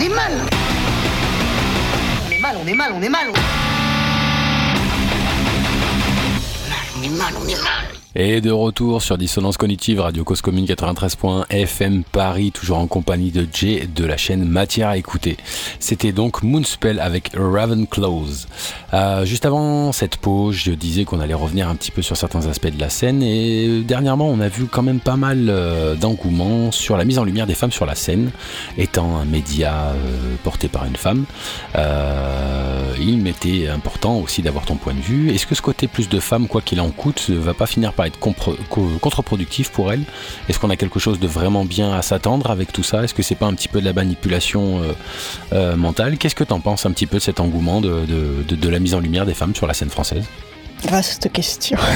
S6: On est mal, on est mal. On est mal, on est mal, on est mal. On est mal.
S3: Et de retour sur Dissonance Cognitive, Radio Cause Commune 93.1 FM Paris, toujours en compagnie de Jay de la chaîne Matière à écouter. C'était donc Moonspell avec Ravenclaws. Euh, juste avant cette pause, je disais qu'on allait revenir un petit peu sur certains aspects de la scène et dernièrement on a vu quand même pas mal euh, d'engouement sur la mise en lumière des femmes sur la scène, étant un média euh, porté par une femme. Il m'était important aussi d'avoir ton point de vue. Est-ce que ce côté plus de femmes, quoi qu'il en coûte, va pas finir par co- contre-productif pour elle Est-ce qu'on a quelque chose de vraiment bien à s'attendre avec tout ça? Est-ce que c'est pas un petit peu de la manipulation euh, euh, mentale? Qu'est-ce que t'en penses un petit peu de cet engouement de, de- de- de la mise en lumière des femmes sur la scène française?
S4: Vaste question.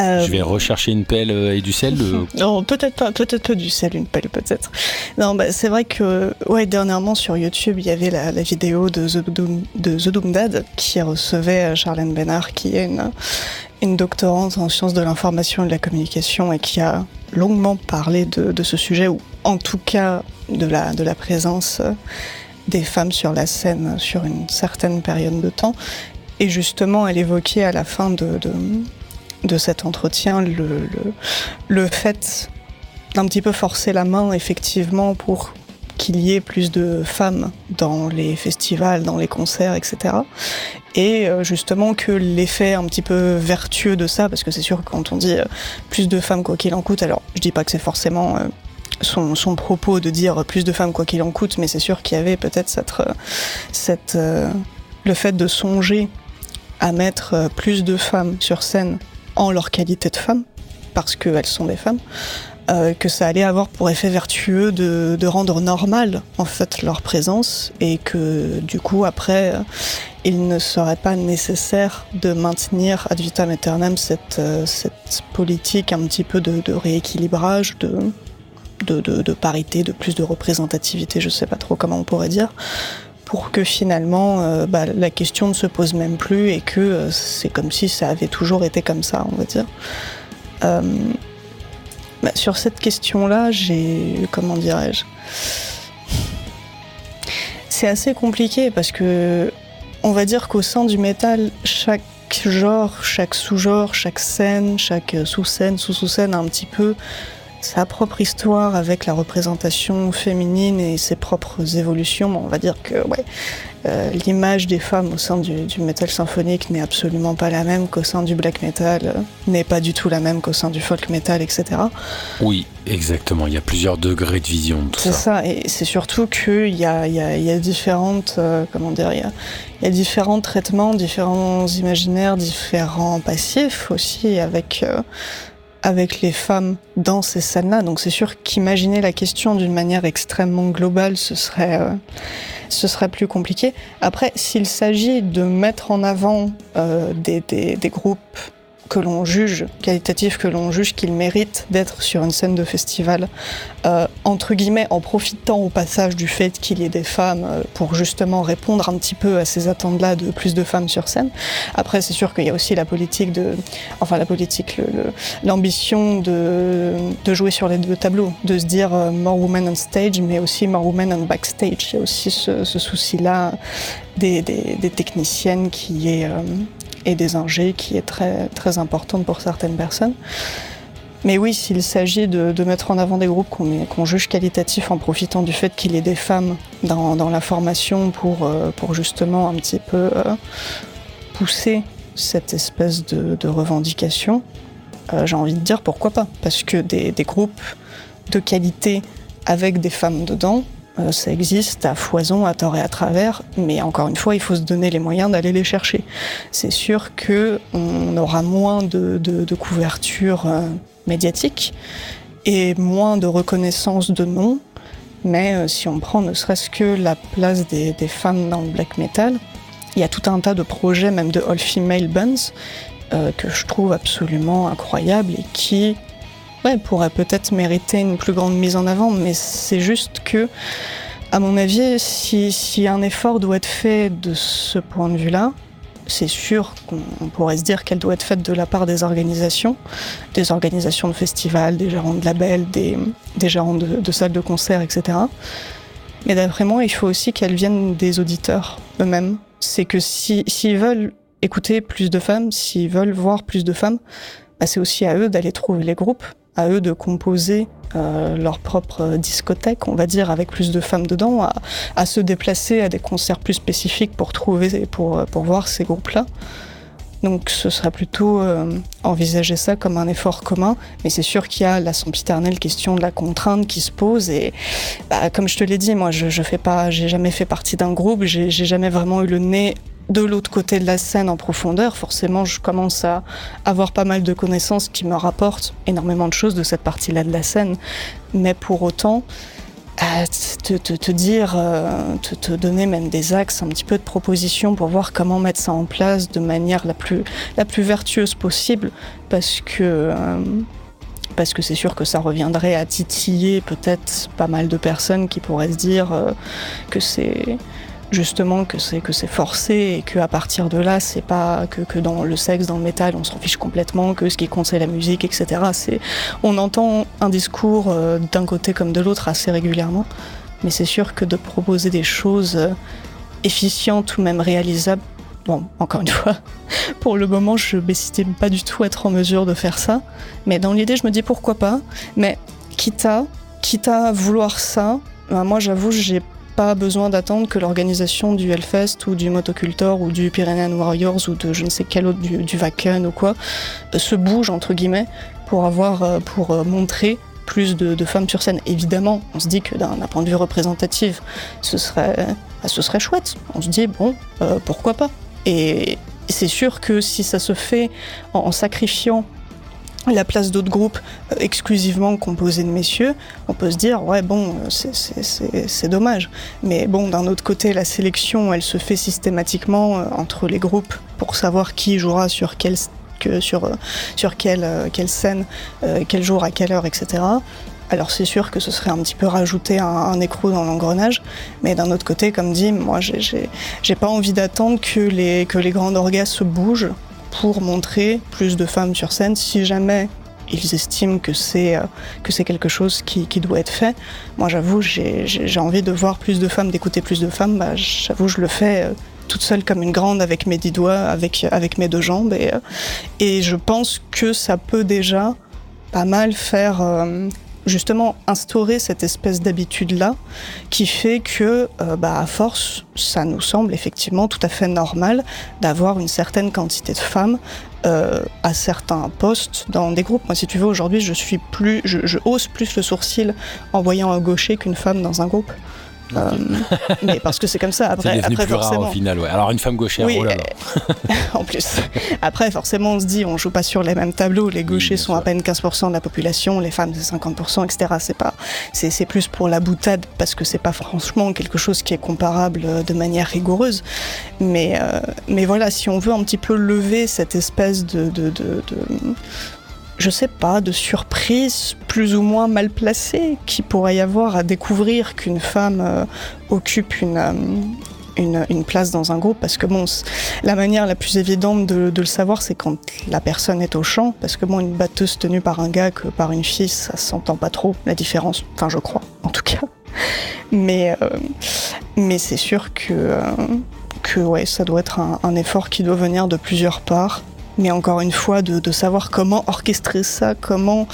S4: Euh,
S3: Je vais rechercher une pelle et du sel.
S4: Non, peut-être pas, peut-être pas du sel, une pelle peut-être. Non, bah, c'est vrai que ouais, dernièrement sur YouTube, il y avait la, la vidéo de The, Doom, de The Doom Dad qui recevait Charlène Bénard, qui est une, une doctorante en sciences de l'information et de la communication et qui a longuement parlé de, ce sujet, ou en tout cas de la, de présence des femmes sur la scène sur une certaine période de temps. Et justement, elle évoquait à la fin de, de, de cet entretien le fait d'un petit peu forcer la main, effectivement, pour qu'il y ait plus de femmes dans les festivals, dans les concerts, etc. Et euh, justement que l'effet un petit peu vertueux de ça, parce que c'est sûr que quand on dit euh, plus de femmes quoi qu'il en coûte, alors je dis pas que c'est forcément euh, son, son propos de dire plus de femmes quoi qu'il en coûte, mais c'est sûr qu'il y avait peut-être cette, cette, le fait de songer à mettre plus de femmes sur scène en leur qualité de femmes, parce qu'elles sont des femmes, euh, que ça allait avoir pour effet vertueux de, rendre normal en fait leur présence et que du coup après euh, il ne serait pas nécessaire de maintenir ad vitam aeternam cette, euh, cette politique un petit peu de, rééquilibrage, de, de, parité, de plus de représentativité, je sais pas trop comment on pourrait dire, pour que finalement bah, la question ne se pose même plus et que c'est comme si ça avait toujours été comme ça, on va dire. Bah, sur cette question-là, j'ai. Comment dirais-je? C'est assez compliqué parce que. On va dire qu'au sein du métal, chaque genre, chaque sous-genre, chaque scène, chaque sous-scène, sous-sous-scène un petit peu sa propre histoire avec la représentation féminine et ses propres évolutions. On va dire que ouais, euh, l'image des femmes au sein du, du metal symphonique n'est absolument pas la même qu'au sein du black metal, euh, n'est pas du tout la même qu'au sein du folk metal, etc.
S3: Oui, exactement. Il y a plusieurs degrés de vision de tout
S4: C'est
S3: ça.
S4: ça, et c'est surtout qu'il y a, il y, a, il y a différentes, euh, comment dire, il y a, il y a différents traitements, différents imaginaires, différents passifs aussi avec, avec les femmes dans ces scènes-là. Donc c'est sûr qu'imaginer la question d'une manière extrêmement globale, ce serait, euh, ce serait plus compliqué. Après, s'il s'agit de mettre en avant euh, des, des, des groupes que l'on juge qualitatifs, que l'on juge qu'ils méritent d'être sur une scène de festival, euh, entre guillemets, en profitant au passage du fait qu'il y ait des femmes euh, pour justement répondre un petit peu à ces attentes-là de plus de femmes sur scène. Après, c'est sûr qu'il y a aussi la politique de, enfin la politique, l'ambition de, de jouer sur les deux tableaux, de se dire euh, more women on stage, mais aussi more women on backstage. Il y a aussi ce, ce souci-là des, des, des techniciennes qui est et des ingés qui est très, très importante pour certaines personnes. Mais oui, s'il s'agit de, mettre en avant des groupes qu'on juge qualitatifs en profitant du fait qu'il y ait des femmes dans, la formation pour, euh, pour justement un petit peu euh, pousser cette espèce de, revendication, euh, j'ai envie de dire pourquoi pas. Parce que des, groupes de qualité avec des femmes dedans, ça existe à foison, à tort et à travers, mais encore une fois, il faut se donner les moyens d'aller les chercher. C'est sûr que on aura moins de, couverture euh, médiatique et moins de reconnaissance de nom, mais euh, si on prend ne serait-ce que la place des, femmes dans le black metal, il y a tout un tas de projets, même de all-female bands, euh, que je trouve absolument incroyables et qui ouais, pourraient peut-être mériter une plus grande mise en avant, mais c'est juste que, à mon avis, si, si un effort doit être fait de ce point de vue-là, c'est sûr qu'on on pourrait se dire qu'elle doit être faite de la part des organisations, des organisations de festivals, des gérants de labels, des, des gérants de, salles de concert, etc. Mais d'après moi, il faut aussi qu'elles viennent des auditeurs eux-mêmes. C'est que si- s'ils veulent écouter plus de femmes, s'ils veulent voir plus de femmes, bah, c'est aussi à eux d'aller trouver les groupes, à eux de composer euh, leur propre discothèque, on va dire, avec plus de femmes dedans, à, se déplacer à des concerts plus spécifiques pour trouver, pour, pour voir ces groupes-là. Donc ce serait plutôt euh, envisager ça comme un effort commun, mais c'est sûr qu'il y a la sempiternelle question de la contrainte qui se pose et bah, comme je te l'ai dit, moi je, je fais pas, j'ai jamais fait partie d'un groupe, j'ai jamais vraiment eu le nez de l'autre côté de la scène en profondeur. Forcément, je commence à avoir pas mal de connaissances qui me rapportent énormément de choses de cette partie-là de la scène, mais pour autant à te, te, dire, euh, te, te donner même des axes, un petit peu de propositions pour voir comment mettre ça en place de manière la plus, vertueuse possible, parce que euh, parce que c'est sûr que ça reviendrait à titiller peut-être pas mal de personnes qui pourraient se dire euh, que c'est justement que c'est que c'est forcé et que à partir de là c'est pas que, que dans le sexe dans le métal on s'en fiche complètement que ce qui compte c'est la musique etc c'est on entend un discours euh, d'un côté comme de l'autre assez régulièrement mais c'est sûr que de proposer des choses euh, efficientes ou même réalisables bon encore une fois pour le moment je m'estime pas du tout être en mesure de faire ça. Mais dans l'idée je me dis pourquoi pas. Mais quitte à quitte à vouloir ça ben, moi j'avoue j'ai pas besoin d'attendre que l'organisation du Hellfest ou du Motocultor ou du Pyrenean Warriors ou de je ne sais quel autre du, du ou quoi euh, se bouge entre guillemets pour avoir euh, pour euh, montrer plus de, femmes sur scène. Évidemment, on se dit que d'un point de vue représentatif, ce serait ce serait chouette. On se dit bon pourquoi pas? Et c'est sûr que si ça se fait en sacrifiant la place d'autres groupes euh, exclusivement composés de messieurs, on peut se dire ouais bon euh, c'est- dommage. Mais bon d'un autre côté la sélection elle se fait systématiquement euh, entre les groupes pour savoir qui jouera sur sur sur quelle quelle scène, quel jour à quelle heure etc. Alors c'est sûr que ce serait un petit peu rajouter un, un écrou dans l'engrenage, mais d'un autre côté, comme dit, moi j'ai- pas envie d'attendre que les que les grandes orgas se bougent pour montrer plus de femmes sur scène si jamais ils estiment que c'est euh, que quelque chose qui, qui doit être fait. Moi j'avoue j'ai envie de voir plus de femmes, d'écouter plus de femmes, bah, j'avoue je le fais euh, toute seule comme une grande avec mes dix doigts, avec, avec mes deux jambes et, euh, et je pense que ça peut déjà pas mal faire justement instaurer cette espèce d'habitude là qui fait que euh, bah, à force ça nous semble effectivement tout à fait normal d'avoir une certaine quantité de femmes euh, à certains postes dans des groupes. Moi, si tu veux, aujourd'hui, je suis plus, je hausse plus le sourcil en voyant un gaucher qu'une femme dans un groupe. Euh, mais parce que c'est comme ça. Après, après
S3: plus rare
S4: forcément.
S3: au final, ouais. Alors une femme gauchère,
S4: Oui,
S3: oh là là.
S4: en plus. Après, forcément, on se dit, on joue pas sur les mêmes tableaux. Les gauchers sont à peine 15% de la population, les femmes c'est 50%, etc. C'est pas, c'est, plus pour la boutade parce que c'est pas franchement quelque chose qui est comparable euh, de manière rigoureuse. Mais, euh, mais voilà, si on veut un petit peu lever cette espèce de, de, de, de je sais pas, de surprise plus ou moins mal placée qui pourrait y avoir à découvrir qu'une femme euh, occupe une, euh, une, place dans un groupe parce que bon, la manière la plus évidente de, le savoir, c'est quand la personne est au chant, parce que bon, une batteuse tenue par un gars que par une fille, ça s'entend pas trop la différence. Enfin, je crois, en tout cas. Mais, euh, mais c'est sûr que, que ouais, ça doit être un effort qui doit venir de plusieurs parts. Mais encore une fois, de, de savoir comment orchestrer ça, comment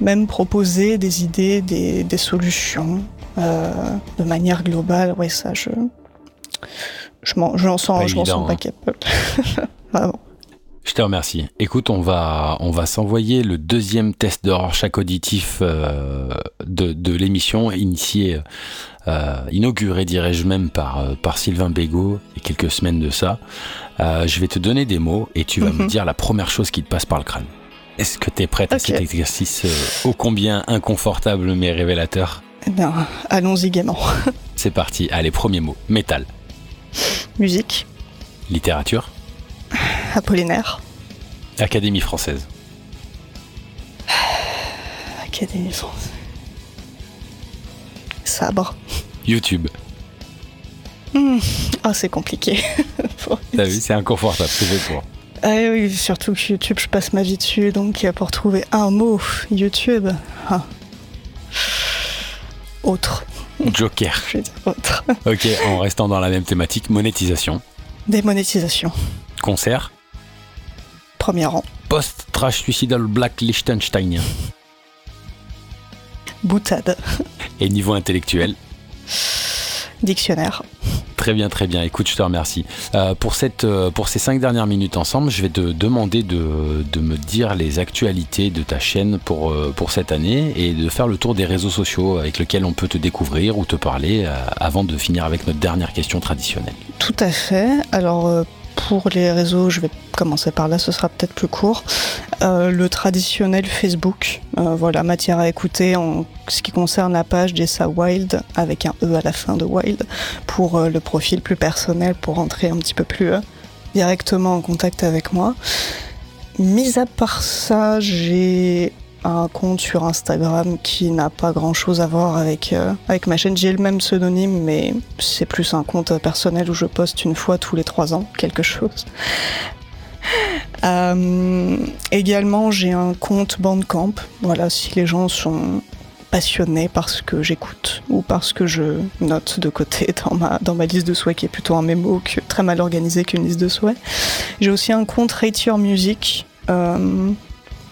S4: même proposer des idées, des, des solutions euh, de manière globale. Ouais, ça, je, je m'en
S3: Pas
S4: sens, je m'en
S3: évident,
S4: sens pas
S3: hein.
S4: capable. Vraiment.
S3: Je te remercie. Écoute, on va, on va s'envoyer le deuxième test de Rorschach auditif euh, de, de l'émission, initié, euh, inauguré, dirais-je même, par, euh, par Sylvain Bégaud, il y a quelques semaines de ça. Euh, je vais te donner des mots et tu vas
S4: Mhm.
S3: me dire la première chose qui te passe par le crâne. Est-ce que tu es prête à cet exercice euh, ô combien inconfortable mais révélateur?
S4: Eh bien, allons-y gaiement.
S3: C'est parti. Allez, premier mot. Métal.
S4: Musique,
S3: Littérature.
S4: Apollinaire,
S3: Académie française.
S4: Académie française. Sabre.
S3: YouTube.
S4: Ah, c'est compliqué.
S3: T'as vu, c'est inconfortable. C'est fait pour.
S4: Ah oui, surtout que YouTube, je passe ma vie dessus, donc euh, pour trouver un mot, YouTube. Ah. Autre,
S3: Joker.
S4: je vais dire autre.
S3: Ok, en restant dans la même thématique, monétisation.
S4: Démonétisation.
S3: Concert.
S4: Premier rang.
S3: Post-trash suicidal black Liechtensteinien.
S4: Boutade.
S3: Et niveau intellectuel
S4: Dictionnaire.
S3: Très bien, très bien. Écoute, je te remercie. Euh, pour, cette, euh, pour ces cinq dernières minutes ensemble, je vais te demander de, de me dire les actualités de ta chaîne pour, euh, pour cette année et de faire le tour des réseaux sociaux avec lesquels on peut te découvrir ou te parler avant de finir avec notre dernière question traditionnelle.
S4: Tout à fait. Alors, pour les réseaux, je vais commencer par là, ce sera peut-être plus court. Euh, le traditionnel Facebook, euh, voilà, matière à écouter en ce qui concerne la page d'Essa Wild, avec un E à la fin de Wild, pour euh, le profil plus personnel, pour entrer un petit peu plus directement en contact avec moi. Mis à part ça, j'ai un compte sur Instagram qui n'a pas grand chose à voir avec, euh, avec ma chaîne. J'ai le même pseudonyme, mais c'est plus un compte personnel où je poste une fois tous les trois ans quelque chose. Euh, également, j'ai un compte Bandcamp. Voilà, si les gens sont passionnés par ce que j'écoute ou parce que je note de côté dans ma, dans ma liste de souhaits qui est plutôt un mémo que, très mal organisé qu'une liste de souhaits. J'ai aussi un compte Rate Your Music. euh,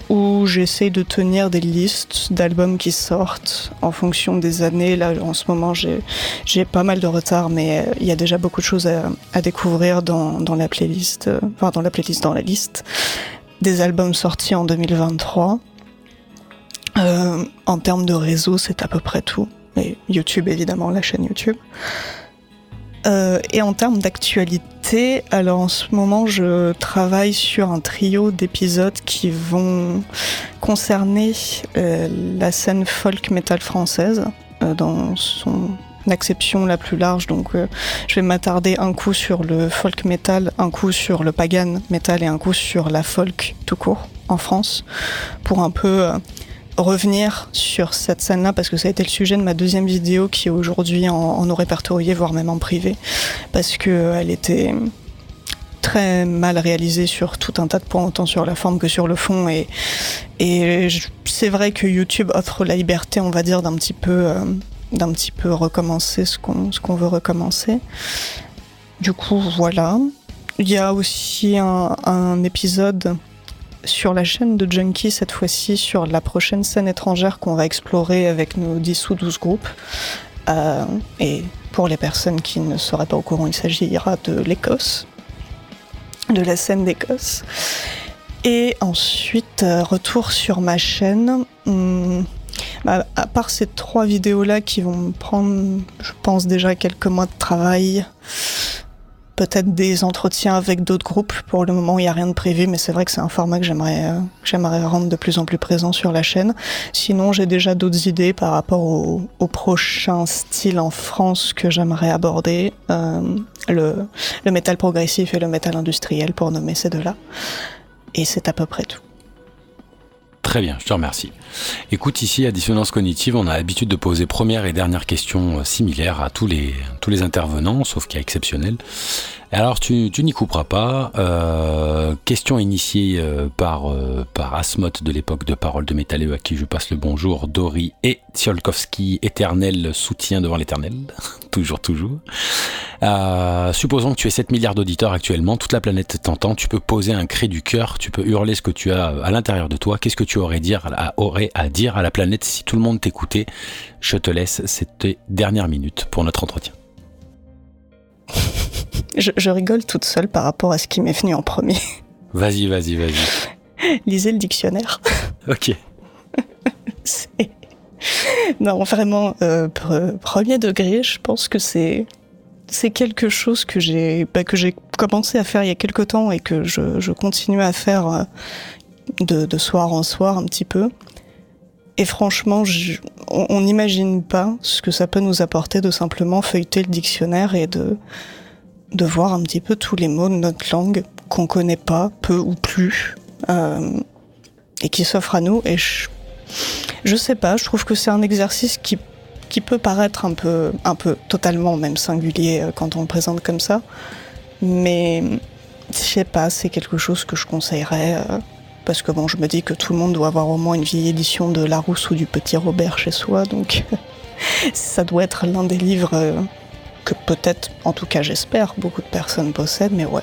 S4: où j'essaie de tenir des listes d'albums qui sortent en fonction des années. Là, en ce moment, j'ai pas mal de retard, mais euh, il y a déjà beaucoup de choses à, découvrir dans, dans la playlist, euh, enfin dans la playlist, dans la liste des albums sortis en 2023. Euh, en termes de réseau, c'est à peu près tout. Et YouTube, évidemment, la chaîne YouTube. Euh, et en termes d'actualité, alors en ce moment, je travaille sur un trio d'épisodes qui vont concerner euh, la scène folk metal française euh, dans son acception la plus large. Donc, je vais m'attarder un coup sur le folk metal, un coup sur le pagan metal et un coup sur la folk tout court en France pour un peu revenir sur cette scène-là parce que ça a été le sujet de ma deuxième vidéo qui est aujourd'hui en, en répertorié, voire même en privé, parce que euh, était très mal réalisée sur tout un tas de points, autant sur la forme que sur le fond. Et, c'est vrai que YouTube offre la liberté, on va dire, d'un petit peu, euh, d'un petit peu recommencer ce qu'on, ce qu'on veut recommencer. Du coup, voilà. Il y a aussi un épisode sur la chaîne de Junkie, cette fois-ci sur la prochaine scène étrangère qu'on va explorer avec nos 10 ou 12 groupes. Euh, et pour les personnes qui ne seraient pas au courant, il s'agira de l'Écosse, de la scène d'Écosse. Et ensuite, euh, retour sur ma chaîne. Hum, bah, à part ces trois vidéos-là qui vont me prendre, je pense, déjà quelques mois de travail, peut-être des entretiens avec d'autres groupes. Pour le moment, il n'y a rien de prévu, mais c'est vrai que c'est un format que j'aimerais euh, que j'aimerais rendre de plus en plus présent sur la chaîne. Sinon, j'ai déjà d'autres idées par rapport au, au prochain style en France que j'aimerais aborder. Euh, le, le métal progressif et le métal industriel, pour nommer ces deux-là. Et c'est à peu près tout.
S3: Très bien, je te remercie. Écoute, ici à Dissonance Cognitive, on a l'habitude de poser première et dernière question euh, similaires à tous les, tous les intervenants, sauf cas exceptionnel. Alors, tu, n'y couperas pas. Euh, question initiée euh, par, euh, par Asmoth de l'époque de Parole de Métalleux, à qui je passe le bonjour, Dori et Tsiolkovski, éternel soutien devant l'éternel. toujours, toujours. Supposons que tu aies 7 milliards d'auditeurs actuellement, toute la planète t'entend, tu peux poser un cri du cœur, tu peux hurler ce que tu as à l'intérieur de toi. Qu'est-ce que tu aurais, à, dire à la planète si tout le monde t'écoutait? Je te laisse, c'est tes dernières minutes pour notre entretien.
S4: Je, je rigole toute seule par rapport à ce qui m'est venu en premier.
S3: Vas-y, vas-y, vas-y.
S4: Lisez le dictionnaire.
S3: Ok.
S4: C'est- Non, vraiment, euh, pre- premier degré, je pense que c'est c'est quelque chose que j'ai bah, que j'ai commencé à faire il y a quelque temps et que je, je continue à faire euh, de, de soir en soir un petit peu. Et franchement, je- on n'imagine pas ce que ça peut nous apporter de simplement feuilleter le dictionnaire et de de voir un petit peu tous les mots de notre langue qu'on connaît pas, peu ou plus, euh, et qui s'offrent à nous. Et je, je sais pas, je trouve que c'est un exercice qui, qui peut paraître un peu, un peu totalement même singulier euh, quand on le présente comme ça. Mais je sais pas, c'est quelque chose que je conseillerais. euh, parce que bon, je me dis que tout le monde doit avoir au moins une vieille édition de Larousse ou du Petit Robert chez soi, donc ça doit être l'un des livres que peut-être, en tout cas j'espère, beaucoup de personnes possèdent, mais ouais.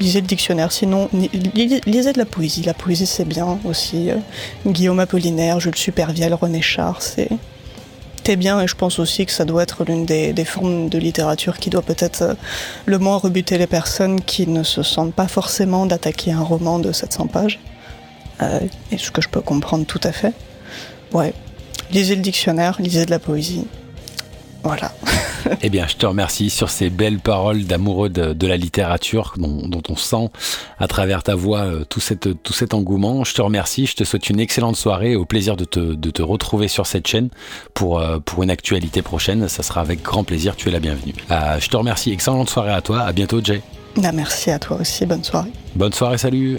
S4: lisez le dictionnaire. Sinon, lisez de la poésie. La poésie, c'est bien aussi. Guillaume Apollinaire, Jules Supervielle, René Char, c'est bien et je pense aussi que ça doit être l'une des, formes de littérature qui doit peut-être euh, le moins rebuter les personnes qui ne se sentent pas forcément d'attaquer un roman de 700 pages. Euh, et ce que je peux comprendre tout à fait. Ouais, lisez le dictionnaire, lisez de la poésie. Voilà.
S3: eh bien, je te remercie sur ces belles paroles d'amoureux de, la littérature dont, on sent à travers ta voix euh, tout, cette, tout cet engouement. Je te remercie, je te souhaite une excellente soirée et au plaisir de te, de te retrouver sur cette chaîne pour, euh, pour une actualité prochaine. Ça sera avec grand plaisir, tu es la bienvenue. Euh, je te remercie, excellente soirée à toi, à bientôt Jay.
S4: Bah, merci à toi aussi, bonne soirée.
S3: Bonne soirée, salut.